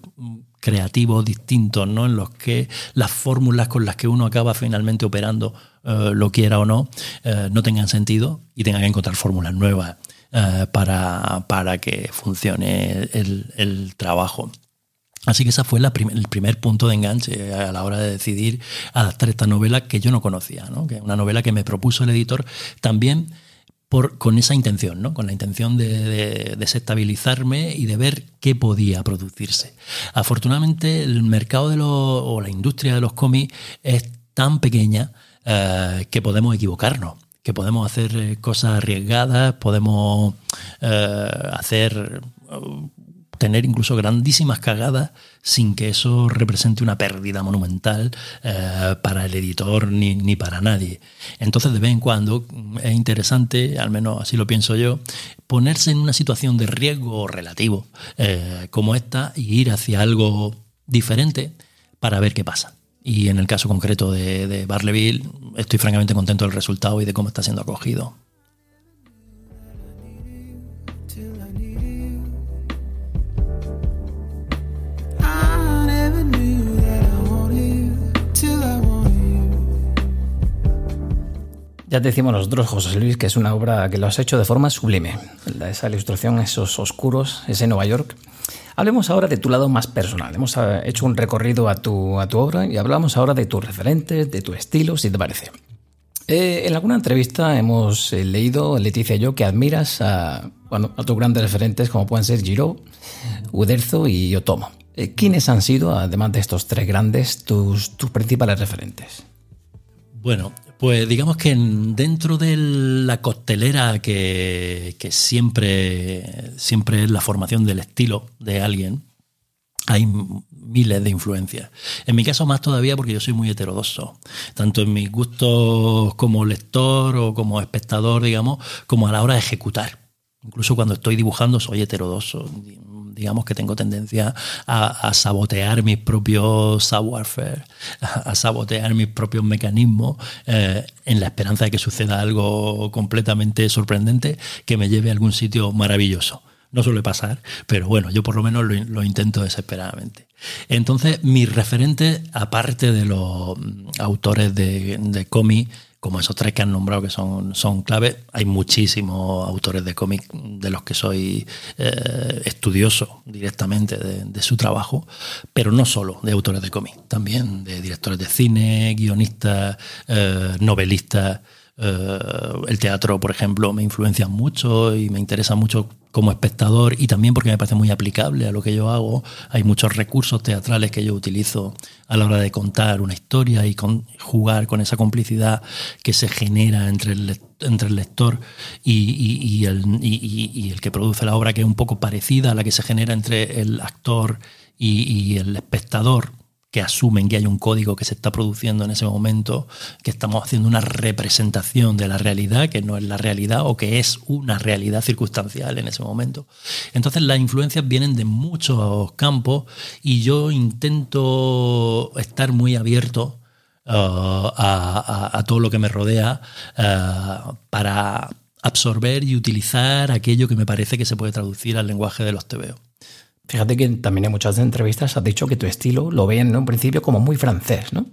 creativos distintos, ¿no? En los que las fórmulas con las que uno acaba finalmente operando, eh, lo quiera o no, eh, no tengan sentido y tenga que encontrar fórmulas nuevas eh, para, para, que funcione el, trabajo. Así que ese fue el primer punto de enganche a la hora de decidir adaptar esta novela que yo no conocía, ¿no? que es una novela que me propuso el editor también con esa intención, ¿no? con la intención de, desestabilizarme y de ver qué podía producirse. Afortunadamente el mercado de los, o la industria de los cómics es tan pequeña eh, que podemos equivocarnos que podemos hacer eh, cosas arriesgadas, podemos eh, hacer tener incluso grandísimas cagadas sin que eso represente una pérdida monumental eh, para el editor ni, ni, para nadie. Entonces, de vez en cuando es interesante, al menos así lo pienso yo, ponerse en una situación de riesgo relativo eh, como esta y ir hacia algo diferente para ver qué pasa. Y en el caso concreto de, de Barleville, estoy francamente contento del resultado y de cómo está siendo acogido. Ya te decimos nosotros, José Luis, que es una obra que lo has hecho de forma sublime. Esa ilustración, esos oscuros, ese Nueva York. Hablemos ahora de tu lado más personal. Hemos eh, hecho un recorrido a tu, a tu obra y hablamos ahora de tus referentes, de tu estilo, si te parece. Eh, en alguna entrevista hemos eh, leído, Leticia y yo, que admiras a, bueno, a tus grandes referentes como pueden ser Giro, Uderzo y Otomo. ¿Quiénes han sido, además de estos tres grandes, tus, tus principales referentes? Bueno, pues digamos que dentro de la costelera que, siempre, siempre es la formación del estilo de alguien, hay miles de influencias. En mi caso más todavía porque yo soy muy heterodoso, tanto en mis gustos como lector o como espectador, digamos, como a la hora de ejecutar. Incluso cuando estoy dibujando soy heterodoso digamos que tengo tendencia a, sabotear mis propios savoir-faire, a, sabotear mis propios mecanismos eh, en la esperanza de que suceda algo completamente sorprendente que me lleve a algún sitio maravilloso. No suele pasar, pero bueno, yo por lo menos lo, intento desesperadamente. Entonces, mis referentes, aparte de los autores de, de cómic, como esos tres que han nombrado que son, son clave, hay muchísimos autores de cómic de los que soy eh, estudioso directamente de, su trabajo, pero no solo de autores de cómic, también de directores de cine, guionistas, eh, novelistas. Eh, el teatro, por ejemplo, me influencia mucho y me interesa mucho como espectador y también porque me parece muy aplicable a lo que yo hago. Hay muchos recursos teatrales que yo utilizo a la hora de contar una historia y jugar con esa complicidad que se genera entre el, entre el lector y, el, y, el, que produce la obra, que es un poco parecida a la que se genera entre el actor y el espectador que asumen que hay un código que se está produciendo en ese momento, que estamos haciendo una representación de la realidad, que no es la realidad o que es una realidad circunstancial en ese momento. Entonces las influencias vienen de muchos campos y yo intento estar muy abierto uh, a, todo lo que me rodea uh, para absorber y utilizar aquello que me parece que se puede traducir al lenguaje de los TVO. Fíjate que también en muchas entrevistas has dicho que tu estilo lo ven en un principio como muy francés, ¿no?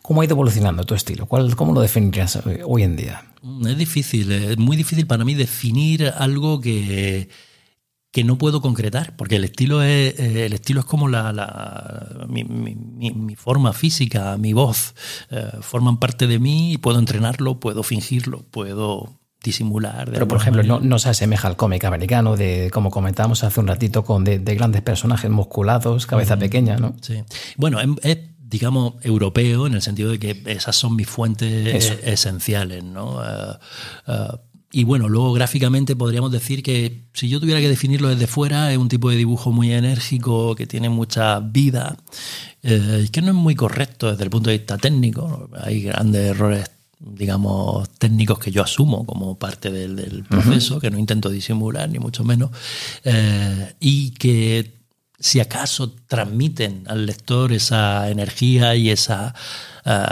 ¿Cómo ha ido evolucionando tu estilo? ¿Cuál, ¿Cómo lo definirías hoy en día? Mm, es difícil, es muy difícil para mí definir algo que, que no puedo concretar, porque el estilo es, eh, el estilo es como la, mi, forma física, mi voz, eh, forman parte de mí y puedo entrenarlo, puedo fingirlo, puedo disimular. Pero, por ejemplo, no, se asemeja al cómic americano, de como comentábamos hace un ratito, con de, grandes personajes musculados, cabeza pequeña, ¿no? Sí. Bueno, em, es, digamos, europeo en el sentido de que esas son mis fuentes esenciales, ¿no? Eh, eh, y bueno, luego gráficamente podríamos decir que si yo tuviera que definirlo desde fuera, es un tipo de dibujo muy enérgico, que tiene mucha vida, eh, que no es muy correcto desde el punto de vista técnico. Hay grandes errores digamos, técnicos que yo asumo como parte del, proceso, que no intento disimular, ni mucho menos, eh, y que si acaso transmiten al lector esa energía y esa eh,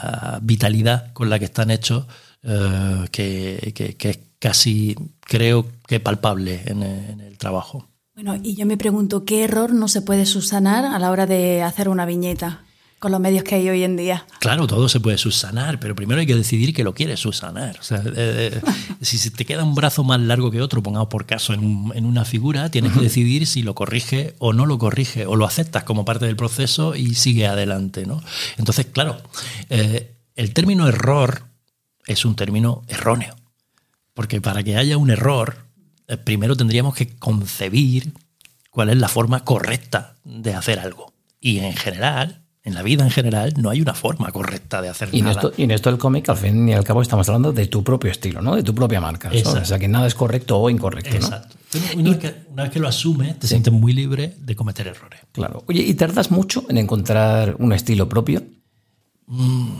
vitalidad con la que están hechos, eh, que, es casi, creo que palpable en, el trabajo. Bueno, y yo me pregunto, ¿qué error no se puede subsanar a la hora de hacer una viñeta? Con los medios que hay hoy en día. Claro, todo se puede subsanar, pero primero hay que decidir que lo quieres subsanar. O sea, eh, eh, si te queda un brazo más largo que otro, pongamos por caso en, en una figura, tienes que decidir si lo corrige o no lo corrige, o lo aceptas como parte del proceso y sigue adelante. ¿no? Entonces, claro, eh, el término error es un término erróneo, porque para que haya un error, primero tendríamos que concebir cuál es la forma correcta de hacer algo. Y en general, en la vida en general no hay una forma correcta de hacer y nada. Esto, y en esto del cómic, al fin y al cabo, estamos hablando de tu propio estilo, ¿no? De tu propia marca. O sea, que nada es correcto o incorrecto, Exacto. Una, vez que, una, vez que, lo asumes, te sientes muy libre de cometer errores. Claro. Oye, ¿y tardas mucho en encontrar un estilo propio? Mm,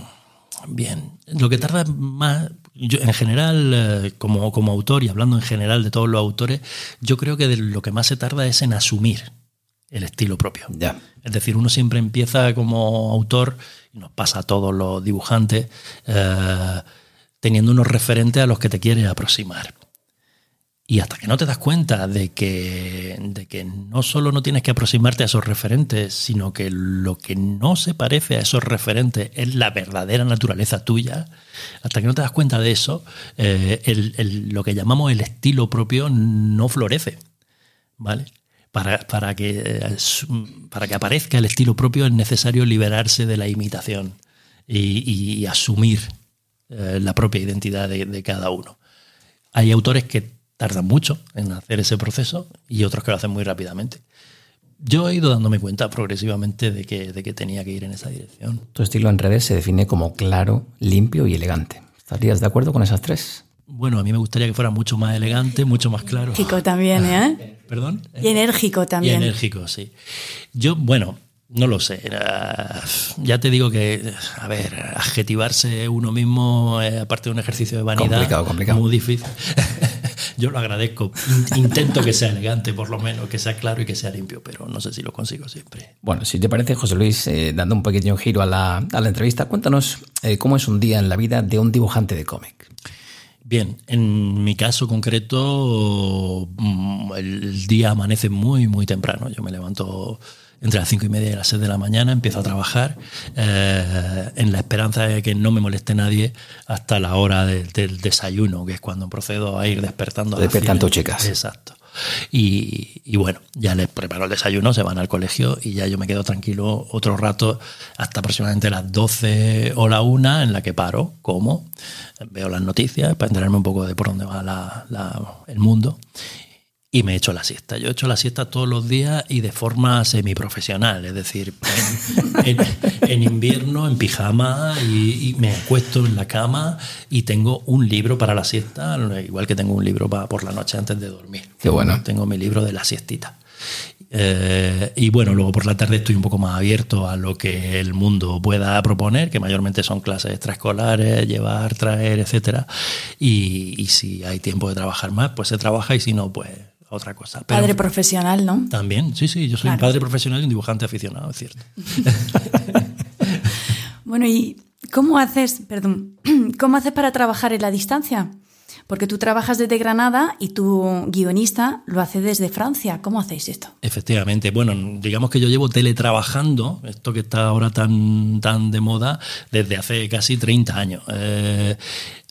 bien. Lo que tarda más, yo, en general, eh, como, como autor y hablando en general de todos los autores, yo creo que de lo que más se tarda es en asumir el estilo propio. Ya. Es decir, uno siempre empieza como autor, y nos pasa a todos los dibujantes, eh, teniendo unos referentes a los que te quieres aproximar. Y hasta que no te das cuenta de que, de que no solo no tienes que aproximarte a esos referentes, sino que lo que no se parece a esos referentes es la verdadera naturaleza tuya, hasta que no te das cuenta de eso, eh, lo que llamamos el estilo propio no florece. ¿Vale? Para, para, que, para que aparezca el estilo propio es necesario liberarse de la imitación y, y asumir eh, la propia identidad de, de, cada uno. Hay autores que tardan mucho en hacer ese proceso y otros que lo hacen muy rápidamente. Yo he ido dándome cuenta progresivamente de que, de que tenía que ir en esa dirección. Tu estilo en redes se define como claro, limpio y elegante. ¿Estarías de acuerdo con esas tres? Bueno, a mí me gustaría que fuera mucho más elegante, mucho más claro. Enérgico también, ¿eh? ¿Perdón? Y enérgico también. Y enérgico, sí. Yo, bueno, no lo sé. Ya te digo que, a ver, adjetivarse uno mismo, eh, aparte de un ejercicio de vanidad, complicado, complicado. muy difícil. Yo lo agradezco. Intento que sea elegante, por lo menos, que sea claro y que sea limpio, pero no sé si lo consigo siempre. Bueno, si te parece, José Luis, eh, dando un pequeño giro a la, a la entrevista, cuéntanos eh, cómo es un día en la vida de un dibujante de cómic. Bien, en mi caso concreto, mm, el día amanece muy, muy temprano. Yo me levanto entre las cinco y media y las seis de la mañana, empiezo a trabajar eh, en la esperanza de que no me moleste nadie hasta la hora de, del desayuno, que es cuando procedo a ir despertando. Despertan tus chicas. Exacto. Y, bueno, ya les preparo el desayuno, se van al colegio y ya yo me quedo tranquilo otro rato hasta aproximadamente las 12 o la 1 en la que paro, como, veo las noticias para enterarme un poco de por dónde va la, el mundo y me echo la siesta. Yo he hecho la siesta todos los días y de forma semiprofesional, es decir, en, en, en invierno en pijama y, y, me acuesto en la cama y tengo un libro para la siesta, igual que tengo un libro para por la noche antes de dormir. Qué bueno. Tengo mi libro de la siestita. Eh, y bueno, luego por la tarde estoy un poco más abierto a lo que el mundo pueda proponer, que mayormente son clases extraescolares, llevar, traer, etcétera. Y, y si hay tiempo de trabajar más, pues se trabaja y si no, pues otra cosa. Pero padre profesional, ¿no? También, sí, sí, yo soy claro. un padre profesional y un dibujante aficionado, es cierto. bueno, ¿y cómo haces, perdón, cómo haces para trabajar en la distancia? Porque tú trabajas desde Granada y tu guionista lo hace desde Francia. ¿Cómo hacéis esto? Efectivamente. Bueno, digamos que yo llevo teletrabajando, esto que está ahora tan, tan de moda, desde hace casi 30 años. Eh,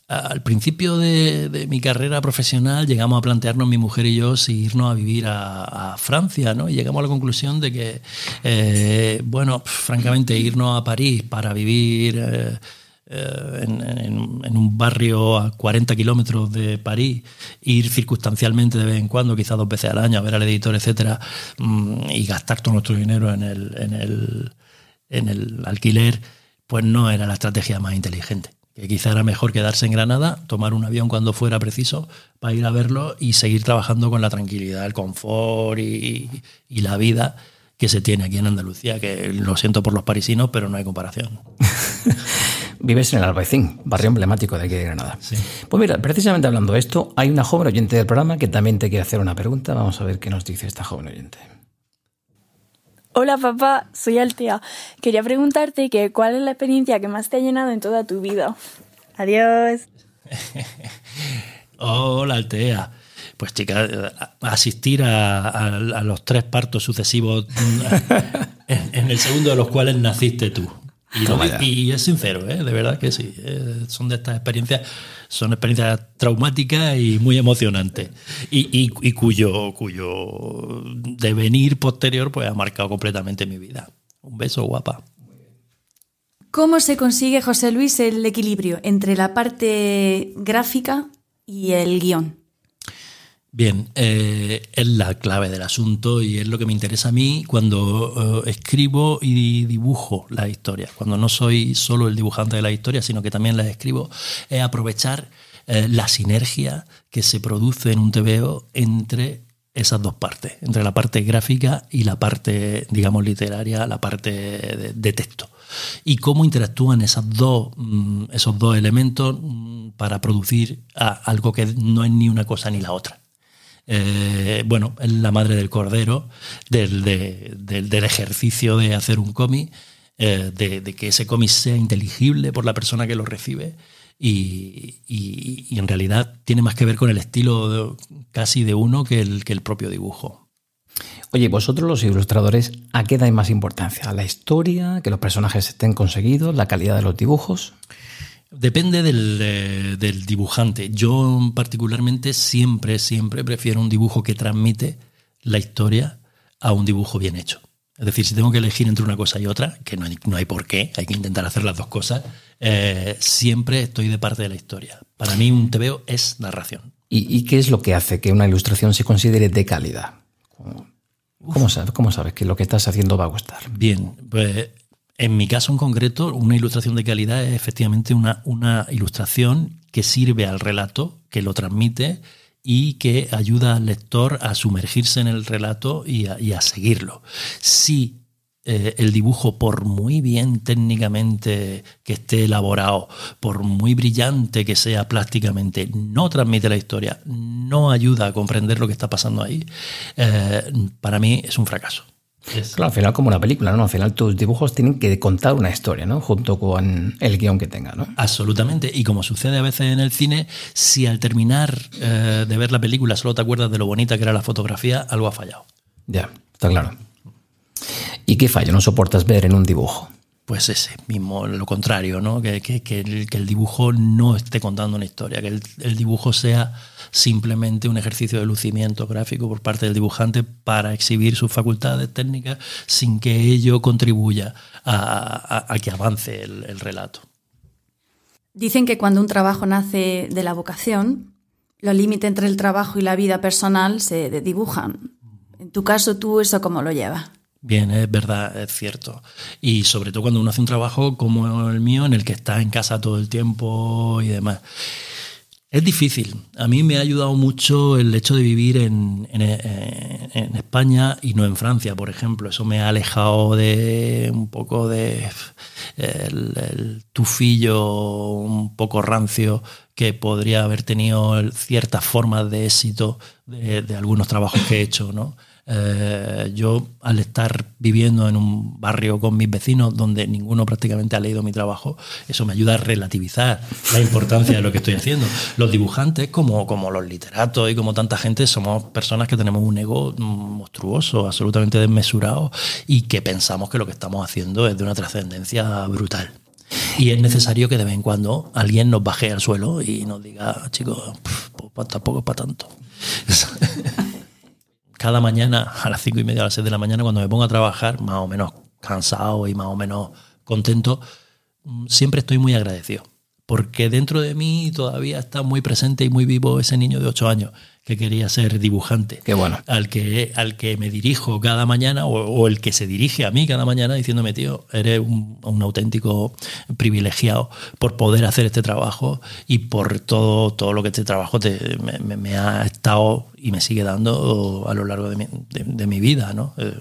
al principio de, mi carrera profesional llegamos a plantearnos mi mujer y yo si irnos a vivir a, Francia, ¿no? Y llegamos a la conclusión de que, eh, bueno, francamente, irnos a París para vivir eh, eh, en, en, en, un barrio a 40 kilómetros de París, ir circunstancialmente de vez en cuando, quizás dos veces al año, a ver al editor, etcétera, mm, y gastar todo nuestro dinero en el, en el, en el alquiler, pues no era la estrategia más inteligente que quizá era mejor quedarse en Granada, tomar un avión cuando fuera preciso para ir a verlo y seguir trabajando con la tranquilidad, el confort y, y, la vida que se tiene aquí en Andalucía, que lo siento por los parisinos, pero no hay comparación. Vives en el Albaicín, barrio emblemático de aquí de Granada. Sí. Pues mira, precisamente hablando de esto, hay una joven oyente del programa que también te quiere hacer una pregunta. Vamos a ver qué nos dice esta joven oyente. Hola papá, soy Altea. Quería preguntarte que cuál es la experiencia que más te ha llenado en toda tu vida. Adiós. Hola Altea. pues chica, asistir a, los tres partos sucesivos en, el segundo de los cuales naciste tú. Y, es sincero, ¿eh? de verdad que sí. Eh, son de estas experiencias, son experiencias traumáticas y muy emocionantes. Y, cuyo, cuyo devenir posterior pues, ha marcado completamente mi vida. Un beso, guapa. ¿Cómo se consigue, José Luis, el equilibrio entre la parte gráfica y el guion? Bien, eh, es la clave del asunto y es lo que me interesa a mí cuando eh, escribo y dibujo la historia. Cuando no soy solo el dibujante de la historia, sino que también las escribo, es aprovechar eh, la sinergia que se produce en un TVO entre esas dos partes, entre la parte gráfica y la parte, digamos, literaria, la parte de, texto. Y cómo interactúan esas mm, esos dos elementos mm, para producir algo que no es ni una cosa ni la otra. Eh, bueno, la madre del cordero, del, del, ejercicio de hacer un cómic, eh, de, que ese cómic sea inteligible por la persona que lo recibe y, en realidad tiene más que ver con el estilo casi de uno que el, que el propio dibujo. Oye, vosotros los ilustradores, ¿a qué dais más importancia? ¿A la historia? ¿Que los personajes estén conseguidos? ¿La calidad de los dibujos? Depende del, del, dibujante. Yo particularmente siempre, siempre prefiero un dibujo que transmite la historia a un dibujo bien hecho. Es decir, si tengo que elegir entre una cosa y otra, que no hay, no hay por qué, hay que intentar hacer las dos cosas, eh, siempre estoy de parte de la historia. Para mí un TVO es narración. ¿Y, qué es lo que hace que una ilustración se considere de calidad? ¿Cómo, sabes, ¿Cómo sabes que lo que estás haciendo va a gustar? Bien, pues en mi caso en concreto, una ilustración de calidad es efectivamente una, una ilustración que sirve al relato, que lo transmite y que ayuda al lector a sumergirse en el relato y a, seguirlo. Si eh, el dibujo, por muy bien técnicamente que esté elaborado, por muy brillante que sea plásticamente, no transmite la historia, no ayuda a comprender lo que está pasando ahí, eh, para mí es un fracaso. Claro, al final como una película, ¿no? Al final tus dibujos tienen que contar una historia, ¿no? Junto con el guion que tenga, ¿no? Absolutamente. Y como sucede a veces en el cine, si al terminar eh, de ver la película solo te acuerdas de lo bonita que era la fotografía, algo ha fallado. Ya, está claro. ¿Y qué fallo no soportas ver en un dibujo? Pues ese mismo, lo contrario, ¿no? Que, el, dibujo no esté contando una historia, que el, dibujo sea simplemente un ejercicio de lucimiento gráfico por parte del dibujante para exhibir sus facultades técnicas sin que ello contribuya a, que avance el, relato. Dicen que cuando un trabajo nace de la vocación, los límites entre el trabajo y la vida personal se dibujan. En tu caso, ¿tú eso cómo lo llevas? Bien, es verdad, es cierto. Y sobre todo cuando uno hace un trabajo como el mío, en el que está en casa todo el tiempo y demás. Es difícil. A mí me ha ayudado mucho el hecho de vivir en, España y no en Francia, por ejemplo. Eso me ha alejado de un poco de el, tufillo un poco rancio que podría haber tenido ciertas formas de éxito de, de algunos trabajos que he hecho, ¿no? Eh, yo, al estar viviendo en un barrio con mis vecinos donde ninguno prácticamente ha leído mi trabajo, eso me ayuda a relativizar la importancia de lo que estoy haciendo. Los dibujantes, como, como los literatos y como tanta gente, somos personas que tenemos un ego monstruoso, absolutamente desmesurado y que pensamos que lo que estamos haciendo es de una trascendencia brutal. Y es necesario que de vez en cuando alguien nos baje al suelo y nos diga, chicos, pues tampoco es para tanto. cada mañana a las cinco y media, a las seis de la mañana, cuando me pongo a trabajar, más o menos cansado y más o menos contento, mm, siempre estoy muy agradecido. Porque dentro de mí todavía está muy presente y muy vivo ese niño de ocho años que quería ser dibujante. Qué bueno. Al que, al que me dirijo cada mañana o, el que se dirige a mí cada mañana diciéndome, tío, eres un, auténtico privilegiado por poder hacer este trabajo y por todo, todo lo que este trabajo te, me, ha estado y me sigue dando a lo largo de mi, de, mi vida, ¿no? Eh,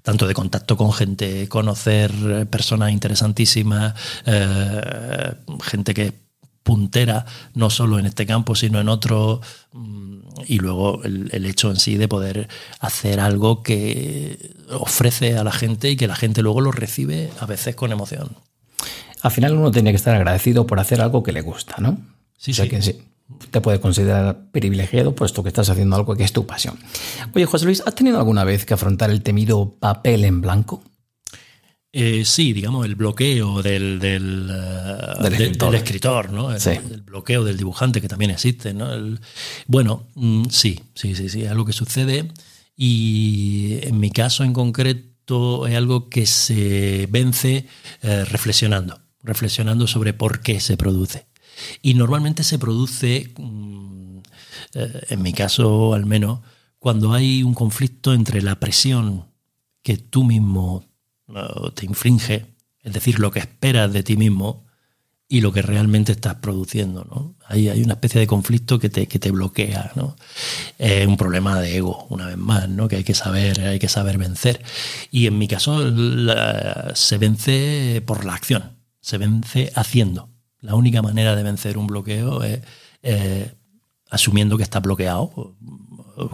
tanto de contacto con gente, conocer personas interesantísimas, eh, gente que puntera, no solo en este campo, sino en otro, mm, y luego el, hecho en sí de poder hacer algo que ofrece a la gente y que la gente luego lo recibe a veces con emoción. Al final uno tiene que estar agradecido por hacer algo que le gusta, ¿no? Sí, sí. Que sí. te puedes considerar privilegiado puesto que estás haciendo algo que es tu pasión. Oye, José Luis, ¿has tenido alguna vez que afrontar el temido papel en blanco? Eh, sí, digamos, el bloqueo del, del, uh, del, escritor. del escritor, ¿no? El, Sí. el, bloqueo del dibujante que también existe, ¿no? El- bueno, mm, sí, sí, sí, sí, es algo que sucede y en mi caso en concreto es algo que se vence eh, reflexionando, reflexionando sobre por qué se produce. Y normalmente se produce, mm, eh, en mi caso al menos, cuando hay un conflicto entre la presión que tú mismo eh, te infringe, es decir, lo que esperas de ti mismo y lo que realmente estás produciendo. ¿no? Hay, hay una especie de conflicto que te, que te bloquea. ¿no? Es un problema de ego, una vez más, ¿no? que hay que saber, hay que saber vencer. Y en mi caso se vence por la acción, se vence haciendo. La única manera de vencer un bloqueo es asumiendo que está bloqueado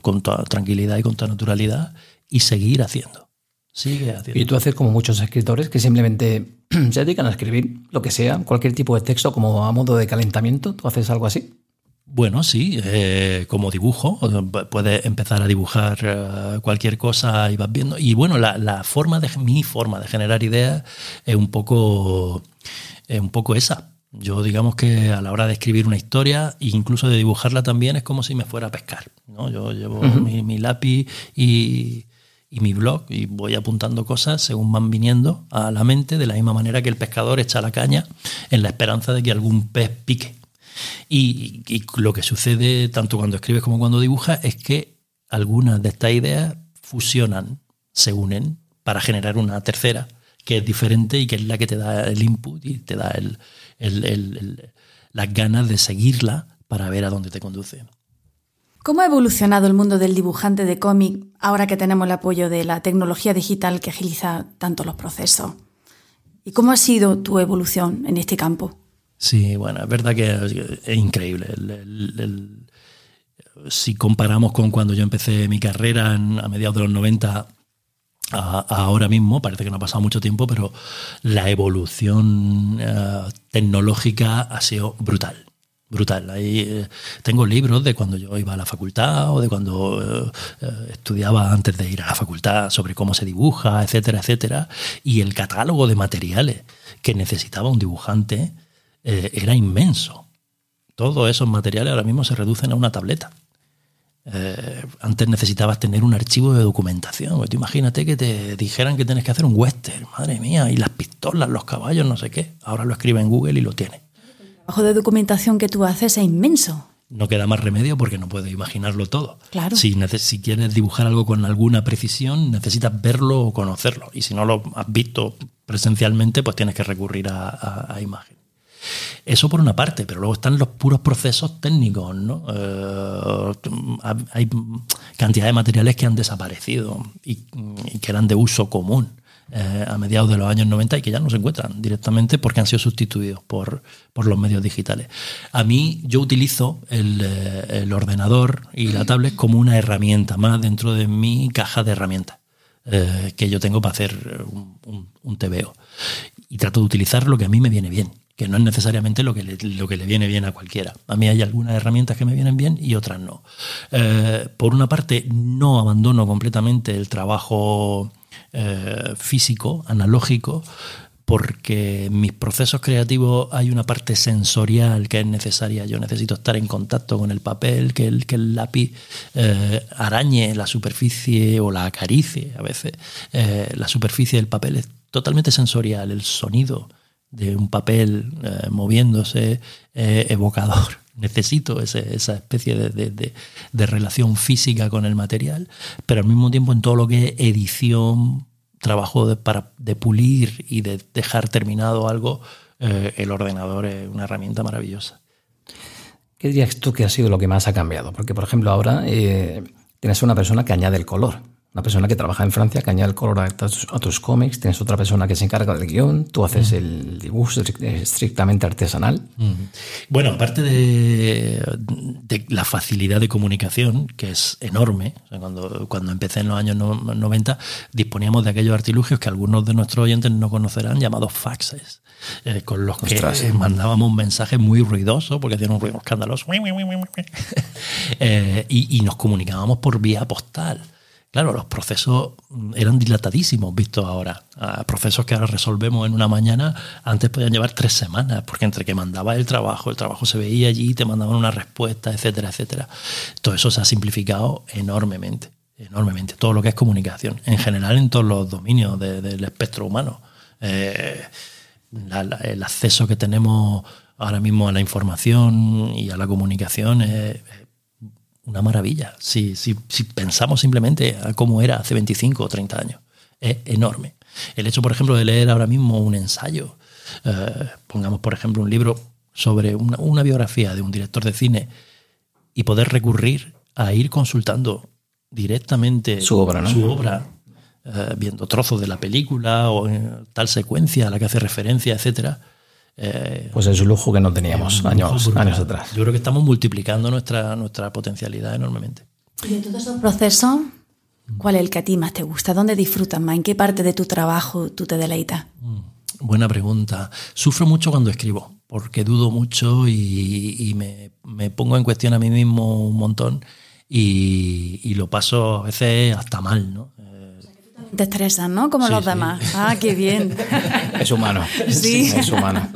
con toda tranquilidad y con toda naturalidad y seguir haciendo. Sigue haciendo. Y tú haces como muchos escritores que simplemente se dedican a escribir lo que sea, cualquier tipo de texto como a modo de calentamiento. ¿Tú haces algo así? Bueno, sí, eh, como dibujo, puedes empezar a dibujar eh, cualquier cosa y vas viendo. Y bueno, la, la forma de mi forma de generar ideas es un poco, es un poco esa. Yo digamos que a la hora de escribir una historia e incluso de dibujarla también es como si me fuera a pescar. ¿no? Yo llevo mi, mi lápiz y, y mi blog y voy apuntando cosas según van viniendo a la mente de la misma manera que el pescador echa la caña en la esperanza de que algún pez pique. Y, lo que sucede tanto cuando escribes como cuando dibujas es que algunas de estas ideas fusionan, se unen para generar una tercera que es diferente y que es la que te da el input y te da el- las ganas de seguirla para ver a dónde te conduce. ¿Cómo ha evolucionado el mundo del dibujante de cómic ahora que tenemos el apoyo de la tecnología digital que agiliza tanto los procesos? ¿Y cómo ha sido tu evolución en este campo? Sí, bueno, es verdad que es, increíble. Si comparamos con cuando yo empecé mi carrera a mediados de los 90 a, a ahora mismo, parece que no ha pasado mucho tiempo, pero la evolución eh, tecnológica ha sido brutal. Brutal. Ahí, eh, tengo libros de cuando yo iba a la facultad o de cuando eh, eh, estudiaba antes de ir a la facultad sobre cómo se dibuja, etcétera, etcétera. Y el catálogo de materiales que necesitaba un dibujante era inmenso. Todos esos materiales ahora mismo se reducen a una tableta. Antes necesitabas tener un archivo de documentación. Tú imagínate que te dijeran que tienes que hacer un western, madre mía, y las pistolas, los caballos, no sé qué. Ahora lo escribe en Google y lo tiene. El trabajo de documentación que tú haces es inmenso. No queda más remedio porque no puedes imaginarlo todo. Claro. Si, quieres dibujar algo con alguna precisión, necesitas verlo o conocerlo. Y si no lo has visto presencialmente, pues tienes que recurrir a, a- a imagen. Eso por una parte, pero luego están los puros procesos técnicos, ¿no? Eh, hay cantidad de materiales que han desaparecido y, y que eran de uso común eh, a mediados de los años 90 y que ya no se encuentran directamente porque han sido sustituidos por, por los medios digitales. A mí yo utilizo el, eh, ordenador y la tablet como una herramienta más dentro de mi caja de herramientas eh, que yo tengo para hacer un, un, TVO. Y trato de utilizar lo que a mí me viene bien, que no es necesariamente lo que le, lo que le viene bien a cualquiera. A mí hay algunas herramientas que me vienen bien y otras no. Por una parte, no abandono completamente el trabajo eh, físico, analógico, porque mis procesos creativos hay una parte sensorial que es necesaria. Yo necesito estar en contacto con el papel, que el, que el lápiz eh, arañe la superficie o la acaricie a veces. Eh, la superficie del papel es totalmente sensorial, el sonido de un papel eh, moviéndose evocador. Necesito ese, esa especie de, de, de, relación física con el material, pero al mismo tiempo en todo lo que es edición, trabajo de, para, de pulir y de dejar terminado algo, eh, el ordenador es una herramienta maravillosa. ¿Qué dirías tú que ha sido lo que más ha cambiado? Porque, por ejemplo, ahora eh, tienes una persona que añade el color. Una persona que trabaja en Francia que añade el color a tus, a tus cómics. Tienes otra persona que se encarga del guion. Tú haces mm. el dibujo estrictamente artesanal. Mm. Bueno, aparte de, de, la facilidad de comunicación, que es enorme, o sea, cuando, cuando empecé en los años 90, disponíamos de aquellos artilugios que algunos de nuestros oyentes no conocerán, llamados faxes. eh, con los que mandábamos mensajes muy ruidosos, porque tienen un ruido escandaloso, eh, y, y nos comunicábamos por vía postal. Claro, los procesos eran dilatadísimos vistos ahora. procesos que ahora resolvemos en una mañana, antes podían llevar tres semanas, porque entre que mandaba el trabajo, el trabajo se veía allí, te mandaban una respuesta, etcétera, etcétera. Todo eso se ha simplificado enormemente, enormemente. Todo lo que es comunicación, en general en todos los dominios del espectro humano. Eh, el acceso que tenemos ahora mismo a la información y a la comunicación es una maravilla. Si, si, pensamos simplemente a cómo era hace 25 o 30 años, es enorme. El hecho, por ejemplo, de leer ahora mismo un ensayo, eh, pongamos, por ejemplo, un libro sobre una, biografía de un director de cine y poder recurrir a ir consultando directamente su obra, su obra eh, viendo trozos de la película o tal secuencia a la que hace referencia, etcétera, eh, pues es un lujo que no teníamos años, años atrás. Yo creo que estamos multiplicando nuestra, nuestra potencialidad enormemente. Y de todos esos procesos, ¿cuál es el que a ti más te gusta? ¿Dónde disfrutas más? ¿En qué parte de tu trabajo tú te deleitas? Mm, buena pregunta. Sufro mucho cuando escribo, porque dudo mucho y, me, me, pongo en cuestión a mí mismo un montón y, y lo paso a veces hasta mal, ¿no? Te estresas, ¿no? Como los demás. Ah, qué bien. Es humano. Sí. Es humano.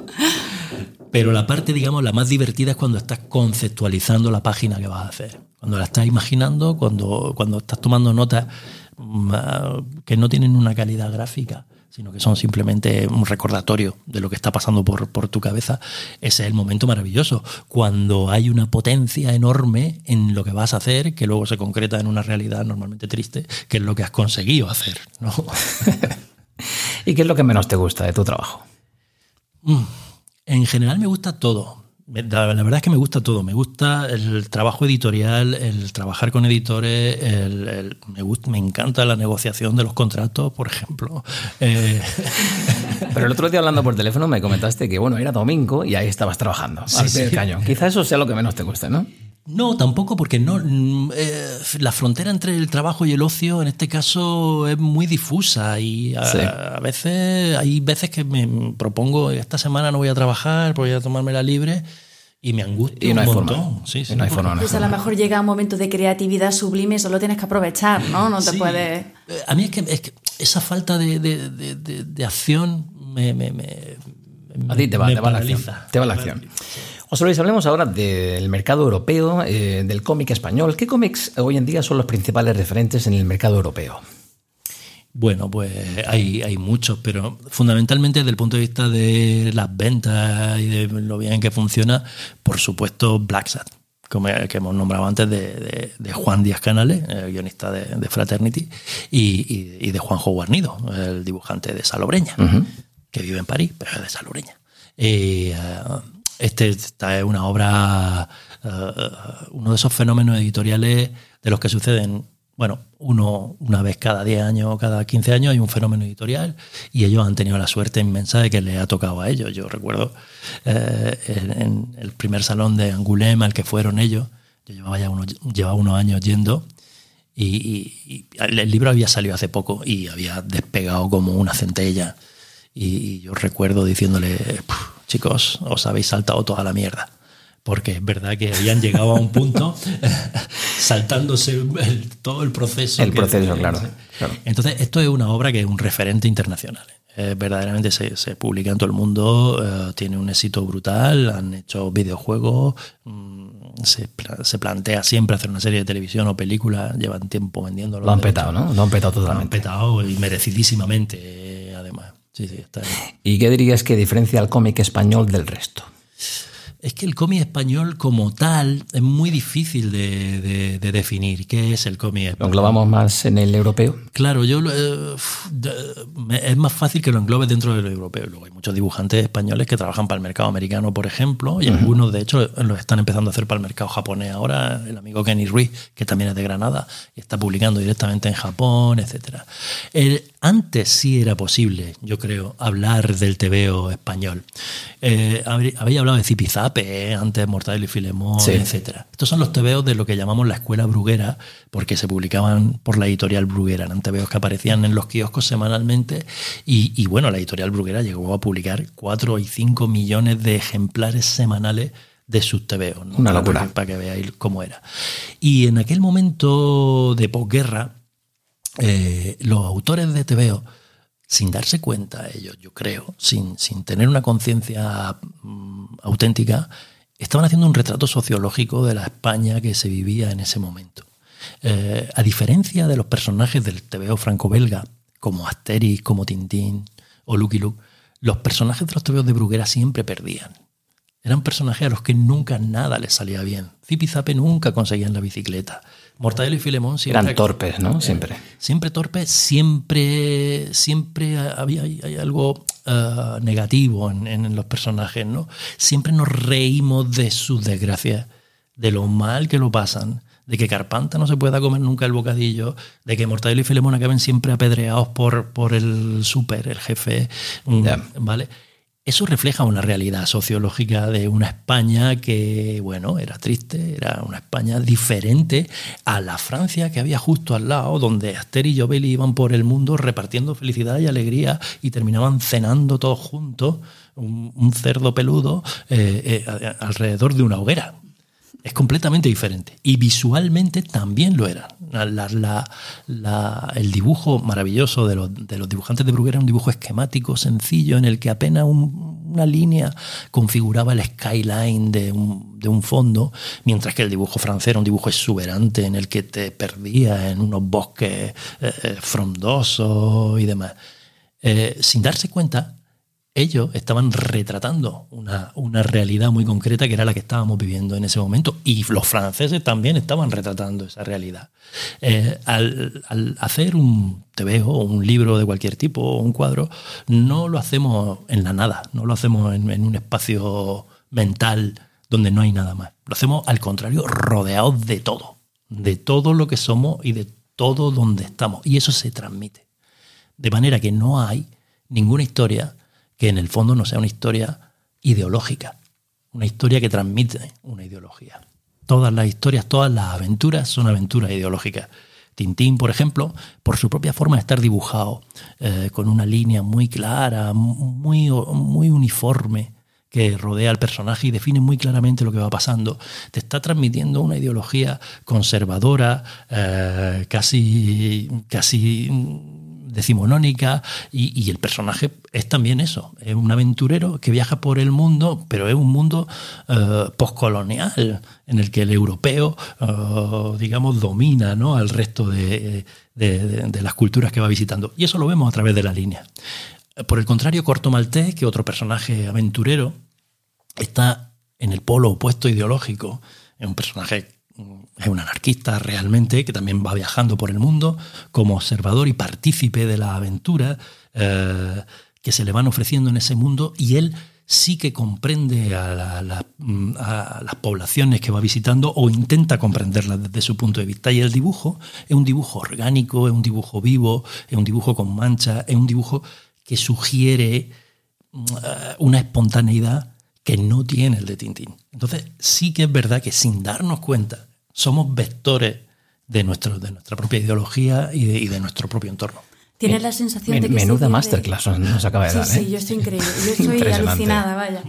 Pero la parte, digamos, la más divertida es cuando estás conceptualizando la página que vas a hacer. Cuando la estás imaginando, cuando, cuando estás tomando notas mm, que no tienen una calidad gráfica, sino que son simplemente un recordatorio de lo que está pasando por, por, tu cabeza, ese es el momento maravilloso. Cuando hay una potencia enorme en lo que vas a hacer, que luego se concreta en una realidad normalmente triste, que es lo que has conseguido hacer. ¿no? ¿Y qué es lo que menos te gusta de tu trabajo? Mm, en general me gusta todo. La, verdad es que me gusta todo. Me gusta el trabajo editorial, el trabajar con editores, el, me, gusta, me encanta la negociación de los contratos, por ejemplo. Eh, Pero el otro día hablando por teléfono me comentaste que bueno, era domingo y ahí estabas trabajando al cañón. Quizá eso sea lo que menos te guste, ¿no? No, tampoco, porque no, mm, eh, la frontera entre el trabajo y el ocio en este caso es muy difusa y a, veces hay veces que me propongo esta semana no voy a trabajar, voy a tomarme la libre y me angustia y no un hay montón. Forma. Sí, sí. no hay forma, pues a lo mejor llega un momento de creatividad sublime y solo tienes que aprovechar, ¿no? No te puedes... Eh, a mí es que, esa falta de, de, acción me, me, me, a ti te va, te va la acción. Te va la acción. José Luis, hablemos ahora del mercado europeo, eh, del cómic español. ¿Qué cómics hoy en día son los principales referentes en el mercado europeo? Bueno, pues hay, hay muchos, pero fundamentalmente desde el punto de vista de las ventas y de lo bien que funciona, por supuesto Black Sat, como que hemos nombrado antes de, Juan Díaz Canales, el guionista de, Fraternity, y, de Juanjo Guarnido, el dibujante de Salobreña, que vive en París, pero es de Salobreña. Eh, este, esta es una obra, eh, uno de esos fenómenos editoriales de los que suceden, bueno, uno una vez cada 10 años o cada 15 años hay un fenómeno editorial y ellos han tenido la suerte inmensa de que les ha tocado a ellos. Yo recuerdo eh, en, el primer salón de Angulema al que fueron ellos, yo llevaba ya unos, llevaba unos años yendo y, el libro había salido hace poco y había despegado como una centella. Y, yo recuerdo diciéndole, chicos, os habéis saltado toda la mierda. Porque es verdad que habían llegado a un punto saltándose todo el proceso. El proceso, claro, Entonces, esto es una obra que es un referente internacional. Eh, verdaderamente se, publica en todo el mundo, eh, tiene un éxito brutal, han hecho videojuegos, mm, se, se, plantea siempre hacer una serie de televisión o película, llevan tiempo vendiéndolo. Lo han petado, ¿no? Lo han petado totalmente. Lo han petado y merecidísimamente, ¿Y qué dirías que diferencia al cómic español del resto? Es que el cómic español como tal es muy difícil de, definir. ¿Qué es el cómic español? ¿Lo englobamos más en el europeo? Claro, yo eh, es más fácil que lo englobes dentro del europeo. Luego hay muchos dibujantes españoles que trabajan para el mercado americano, por ejemplo, y algunos de hecho los están empezando a hacer para el mercado japonés ahora. El amigo Kenny Ruiz, que también es de Granada, y está publicando directamente en Japón, etc. antes sí era posible, yo creo, hablar del TVO español. Eh, habéis hablado de Zipizape Quijote, antes Mortadelo y Filemón, Sí. etcétera. Estos son los tebeos de lo que llamamos la escuela bruguera, porque se publicaban por la editorial Bruguera. Eran tebeos que aparecían en los kioscos semanalmente y, y, bueno, la editorial Bruguera llegó a publicar 4 y 5 millones de ejemplares semanales de sus tebeos. ¿no? Una Para locura. que- Para que veáis cómo era. Y en aquel momento de posguerra, eh, los autores de TVO, sin darse cuenta ellos, yo creo, sin, sin tener una conciencia mm, auténtica, estaban haciendo un retrato sociológico de la España que se vivía en ese momento. Eh, a diferencia de los personajes del TVO franco-belga, como Asterix, como Tintín o Lucky Luke, los personajes de los TVOs de Bruguera siempre perdían. Eran personajes a los que nunca nada les salía bien. Zip y Zape nunca conseguían la bicicleta. Mortadelo y Filemón siempre... Eran torpes, ¿no? Siempre. Siempre torpes, siempre, siempre había hay, hay algo eh, negativo en, en los personajes, ¿no? Siempre nos reímos de sus desgracias, de lo mal que lo pasan, de que Carpanta no se pueda comer nunca el bocadillo, de que Mortadelo y Filemón acaben siempre apedreados por, por el súper, el jefe. ¿vale? Eso refleja una realidad sociológica de una España que, bueno, era triste, era una España diferente a la Francia que había justo al lado, donde Aster y Jovelli iban por el mundo repartiendo felicidad y alegría y terminaban cenando todos juntos un, cerdo peludo eh, eh, alrededor de una hoguera. Es completamente diferente. Y visualmente también lo era. El dibujo maravilloso de los, de los dibujantes de Bruguera era un dibujo esquemático, sencillo, en el que apenas un- una línea configuraba el skyline de un, de un fondo, mientras que el dibujo francés era un dibujo exuberante en el que te perdías en unos bosques eh, eh, frondosos y demás. Eh, sin darse cuenta, ellos estaban retratando una, una realidad muy concreta que era la que estábamos viviendo en ese momento y los franceses también estaban retratando esa realidad. Eh, al, hacer un TVO o un libro de cualquier tipo o un cuadro, no lo hacemos en la nada, no lo hacemos en un espacio mental donde no hay nada más. Lo hacemos al contrario, rodeados de todo, de todo lo que somos y de todo donde estamos. Y eso se transmite. De manera que no hay ninguna historia que en el fondo no sea una historia ideológica, una historia que transmite una ideología. Todas las historias, todas las aventuras son aventuras ideológicas. Tintín, por ejemplo, por su propia forma de estar dibujado, eh, con una línea muy clara, muy, muy uniforme, que rodea al personaje y define muy claramente lo que va pasando, te está transmitiendo una ideología conservadora, eh, casi, casi decimonónica, y, el personaje es también eso, es un aventurero que viaja por el mundo, pero es un mundo eh, postcolonial, en el que el europeo, eh, digamos, domina ¿no? al resto de, de- las culturas que va visitando. Y eso lo vemos a través de la línea. Por el contrario, Corto Maltés, que otro personaje aventurero, está en el polo opuesto ideológico. Es un personaje, es un anarquista realmente, que también va viajando por el mundo como observador y partícipe de la aventura eh, que se le van ofreciendo en ese mundo y él sí que comprende a, mm, a las poblaciones que va visitando o intenta comprenderlas desde su punto de vista. Y el dibujo es un dibujo orgánico, es un dibujo vivo, es un dibujo con mancha, es un dibujo que sugiere mm, una espontaneidad que no tiene el de Tintín. Entonces, sí que es verdad que sin darnos cuenta somos vectores de, nuestro, de nuestra propia ideología y de, y de nuestro propio entorno. Tienes la sensación Men- de que menuda masterclass nos- nos acaba de sí, dar, Sí, ¿eh? yo estoy increíble. Yo estoy alucinada, vaya.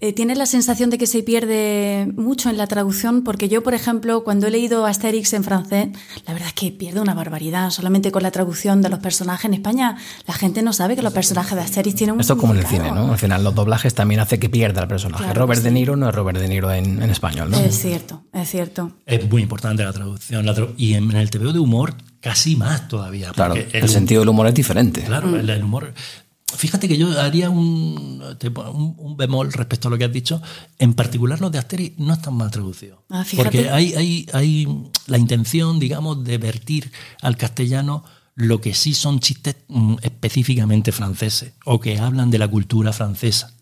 Eh, ¿Tienes la sensación de que se pierde mucho en la traducción? Porque yo, por ejemplo, cuando he leído Asterix en francés, la verdad es que pierde una barbaridad. Solamente con la traducción de los personajes en España, la gente no sabe que los personajes de Asterix tienen un Esto es como en el cine. ¿no? Al final los doblajes también hace que pierda el personaje. Claro Robert De. Niro no es Robert De Niro en, en español, ¿no? Es cierto, es cierto. Es muy importante la traducción. la tra- y en, en el TVO de humor, casi más todavía. Claro, porque el, sentido del humor es diferente. Claro, el, el humor. Fíjate que yo haría un, un, un bemol respecto a lo que has dicho. En particular, los de Asterix no están mal traducidos. Ah, porque hay, hay, hay la intención, digamos, de vertir al castellano lo que sí son chistes mm, específicamente franceses o que hablan de la cultura francesa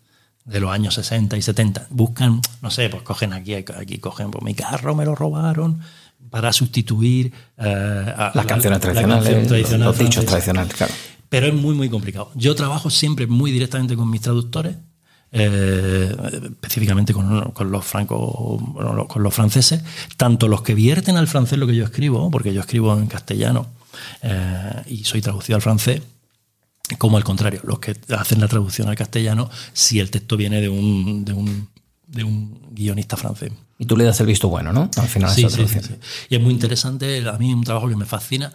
de los años 60 y 70. Buscan, no sé, pues cogen aquí, aquí cogen, pues mi carro me lo robaron para sustituir eh, a Las la- canciones la tradicionales, canción tradicional los dichos tradicionales, claro. Pero es muy, muy complicado. Yo trabajo siempre muy directamente con mis traductores. eh, específicamente con, los franco, con los franceses, tanto los que vierten al francés lo que yo escribo, porque yo escribo en castellano eh, y soy traducido al francés, como al contrario, los que hacen la traducción al castellano si el texto viene de un, de un, de un guionista francés. Y tú le das el visto bueno, ¿no? Al final sí, sí, sí, Y es muy interesante, a mí es un trabajo que me fascina.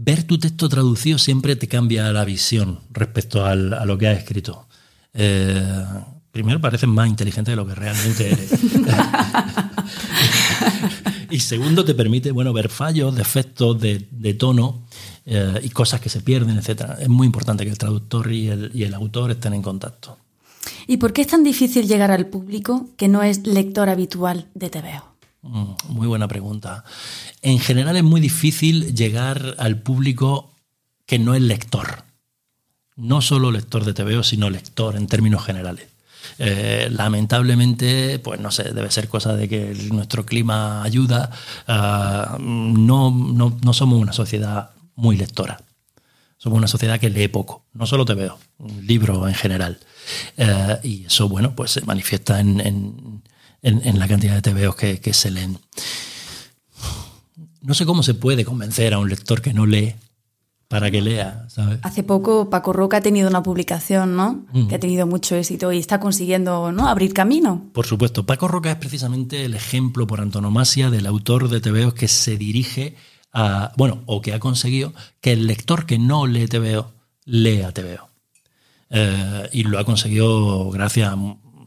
Ver tu texto traducido siempre te cambia la visión respecto a lo que has escrito. Eh, primero, pareces más inteligente de lo que realmente eres. y segundo, te permite bueno, ver fallos, defectos de, de tono eh, y cosas que se pierden, etc. Es muy importante que el traductor y el, y el autor estén en contacto. ¿Y por qué es tan difícil llegar al público que no es lector habitual de TVO? Mm, muy buena pregunta. En general es muy difícil llegar al público que no es lector no solo lector de TVO, sino lector en términos generales. Eh, lamentablemente, pues no sé, debe ser cosa de que nuestro clima ayuda. Ah, no, no, somos una sociedad muy lectora. Somos una sociedad que lee poco, no solo TVO, libros en general. Eh, y eso, bueno, pues se manifiesta en, la cantidad de TVOs que, que se leen. No sé cómo se puede convencer a un lector que no lee para que lea, ¿sabes? Hace poco Paco Roca ha tenido una publicación, ¿no? Que ha tenido mucho éxito y está consiguiendo, ¿no? Abrir camino. Por supuesto. Paco Roca es precisamente el ejemplo por antonomasia del autor de TVO que se dirige a, bueno, o que ha conseguido que el lector que no lee TVO lea TVO. Eh, y lo ha conseguido gracias a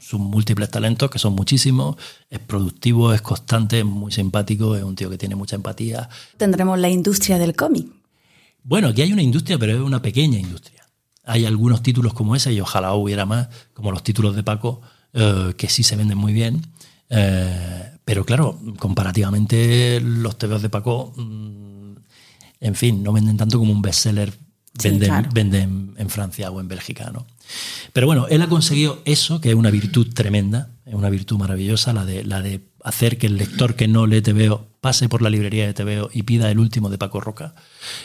sus múltiples talentos, que son muchísimos. Es productivo, es constante, es muy simpático, es un tío que tiene mucha empatía. Tendremos la industria del cómic. Bueno, aquí hay una industria, pero es una pequeña industria. Hay algunos títulos como ese, y ojalá hubiera más, como los títulos de Paco, eh, que sí se venden muy bien. Eh, pero claro, comparativamente los TVOs de Paco, mm, en fin, no venden tanto como un bestseller venden, venden en Francia o en Bélgica. ¿no? Pero bueno, él ha conseguido eso, que es una virtud tremenda, es una virtud maravillosa, la de, la de hacer que el lector que no lee TVO pase por la librería de TVO y pida el último de Paco Roca.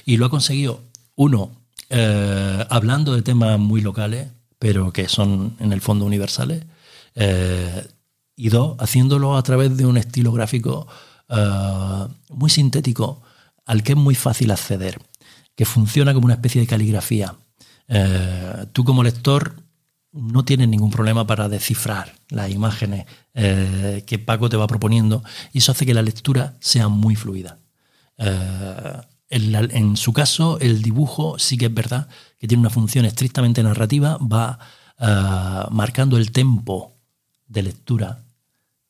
Y lo ha conseguido, uno, eh, hablando de temas muy locales, pero que son en el fondo universales, eh, y dos, haciéndolo a través de un estilo gráfico eh, muy sintético al que es muy fácil acceder, que funciona como una especie de caligrafía. tú como lector no tienes ningún problema para descifrar las imágenes eh, que Paco te va proponiendo y eso hace que la lectura sea muy fluida. Eh, en, su caso, el dibujo sí que es verdad que tiene una función estrictamente narrativa, va eh, marcando el tempo de lectura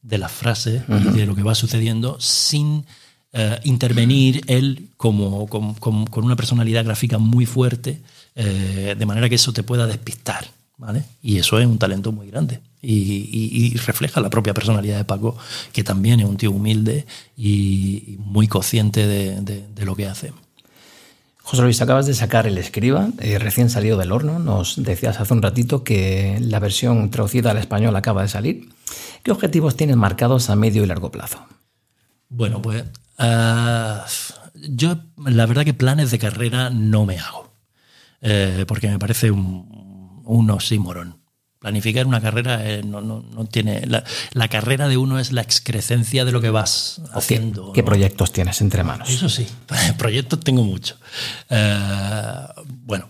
de las frases y de lo que va sucediendo sin intervenir él como, con una personalidad gráfica muy fuerte, de manera que eso te pueda despistar. Y eso es un talento muy grande. Y, refleja la propia personalidad de Paco, que también es un tío humilde y muy consciente de, lo que hace. José Luis, acabas de sacar El Escriba, eh, recién salido del horno. Nos decías hace un ratito que la versión traducida al español acaba de salir. ¿Qué objetivos tienes marcados a medio y largo plazo? Bueno, pues ah, yo la verdad que planes de carrera no me hago, eh, porque me parece un, un oxímoron. Planificar una carrera eh, no, no, tiene. La, carrera de uno es la excrecencia de lo que vas haciendo. ¿Qué, proyectos tienes entre manos? Eso sí, proyectos tengo muchos. Eh, bueno,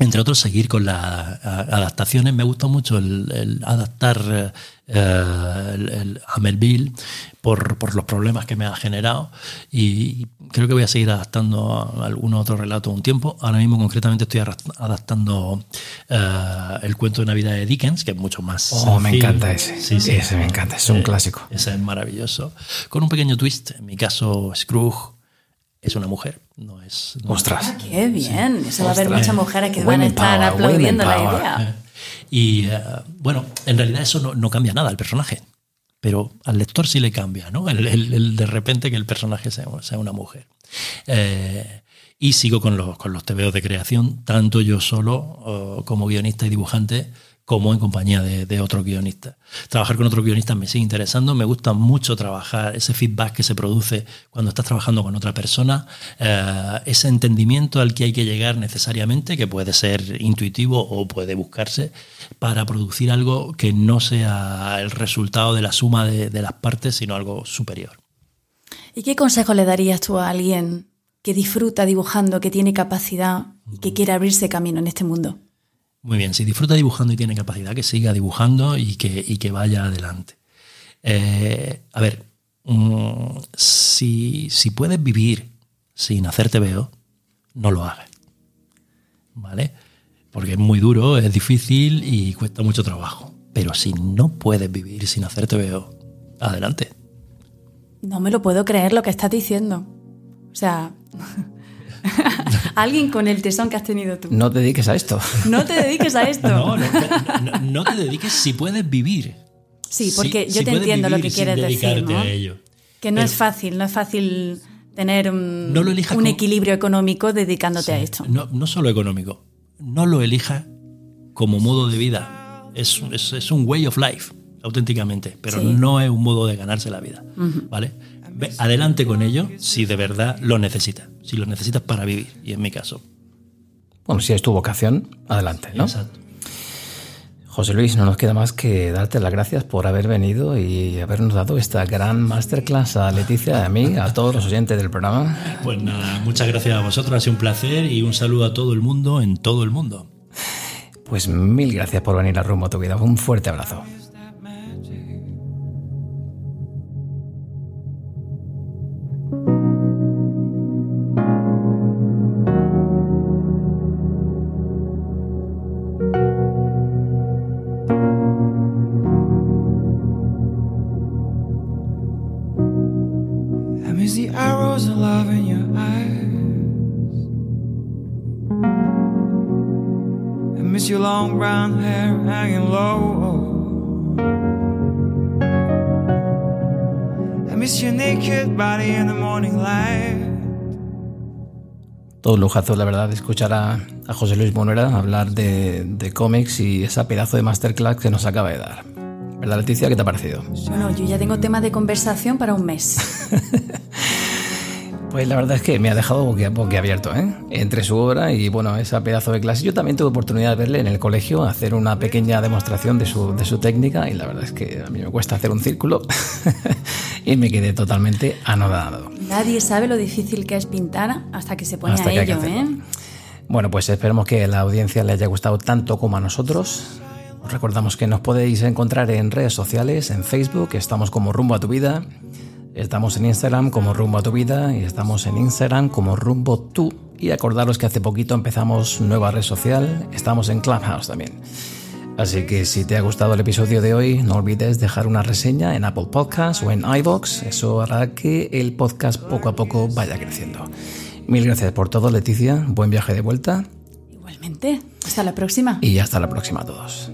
entre otros, seguir con las adaptaciones. Me gusta mucho el, adaptar eh, el, a Melville por, los problemas que me ha generado y creo que voy a seguir adaptando algún otro relato un tiempo. Ahora mismo concretamente estoy adaptando eh, el cuento de Navidad de Dickens, que es mucho más... Oh, me encanta ese. Sí, sí. Ese me encanta, es un eh, clásico. Ese es maravilloso. Con un pequeño twist, en mi caso Scrooge es una mujer, no es... ¡Ostras! Ah, ¡Qué bien! Se va a haber muchas mujeres que van a estar aplaudiendo la idea. Y eh, bueno, en realidad eso no, cambia nada al personaje, pero al lector sí le cambia, ¿no? El, de repente que el personaje sea, una mujer. Eh, y sigo con los, con los TVOs de creación, tanto yo solo como guionista y dibujante, como en compañía de, otros guionistas. Trabajar con otros guionistas me sigue interesando, me gusta mucho trabajar, ese feedback que se produce cuando estás trabajando con otra persona, eh, ese entendimiento al que hay que llegar necesariamente, que puede ser intuitivo o puede buscarse, para producir algo que no sea el resultado de la suma de, de las partes, sino algo superior. ¿Y qué consejo le darías tú a alguien que disfruta dibujando, que tiene capacidad y que quiere abrirse camino en este mundo? Muy bien, si disfruta dibujando y tiene capacidad, que siga dibujando y que, que vaya adelante. Eh, a ver, mm, si, puedes vivir sin hacerte veo, no lo hagas. ¿Vale? Porque es muy duro, es difícil y cuesta mucho trabajo. Pero si no puedes vivir sin hacerte veo, adelante. No me lo puedo creer lo que estás diciendo. O sea, Alguien con el tesón que has tenido tú. No te dediques a esto. No te dediques a esto. No, no, te dediques si puedes vivir. Sí, porque yo te entiendo lo que quieres decir. ¿no? Que no es fácil, no es fácil tener un, un equilibrio económico dedicándote a esto. No, no solo económico, no lo elijas como modo de vida. Es, es, un way of life, auténticamente, pero no es un modo de ganarse la vida. ¿Vale? adelante con ello si de verdad lo necesitas, si lo necesitas para vivir, y en mi caso. Bueno, si es tu vocación, adelante, ¿no? Exacto. José Luis, no nos queda más que darte las gracias por haber venido y habernos dado esta gran masterclass a Leticia, a mí, a todos los oyentes del programa. Pues nada, muchas gracias a vosotros, ha sido un placer y un saludo a todo el mundo en todo el mundo. Pues mil gracias por venir a Rumbo a tu Vida. Un fuerte abrazo. Un lujazo, la verdad, escuchar a, José Luis Monera hablar de, de cómics y esa pedazo de masterclass que nos acaba de dar. ¿Verdad, Leticia? ¿Qué te ha parecido? Bueno, yo ya tengo tema de conversación para un mes. Pues la verdad es que me ha dejado boquiabierto, ¿eh? Entre su obra y, bueno, esa pedazo de clase. Yo también tuve oportunidad de verle en el colegio, hacer una pequeña demostración de su, de su técnica y la verdad es que a mí me cuesta hacer un círculo y me quedé totalmente anodado. Nadie sabe lo difícil que es pintar hasta que se pone a ello, ¿eh? Bueno, pues esperemos que a la audiencia le haya gustado tanto como a nosotros. Os recordamos que nos podéis encontrar en redes sociales, en Facebook, estamos como Rumbo a tu Vida. Estamos en Instagram como Rumbo a tu vida y estamos en Instagram como Rumbo tú. Y acordaros que hace poquito empezamos nueva red social, estamos en Clubhouse también. Así que si te ha gustado el episodio de hoy, no olvides dejar una reseña en Apple Podcasts o en iVoox. Eso hará que el podcast poco a poco vaya creciendo. Mil gracias por todo, Leticia. Buen viaje de vuelta. Igualmente. Hasta la próxima. Y hasta la próxima a todos.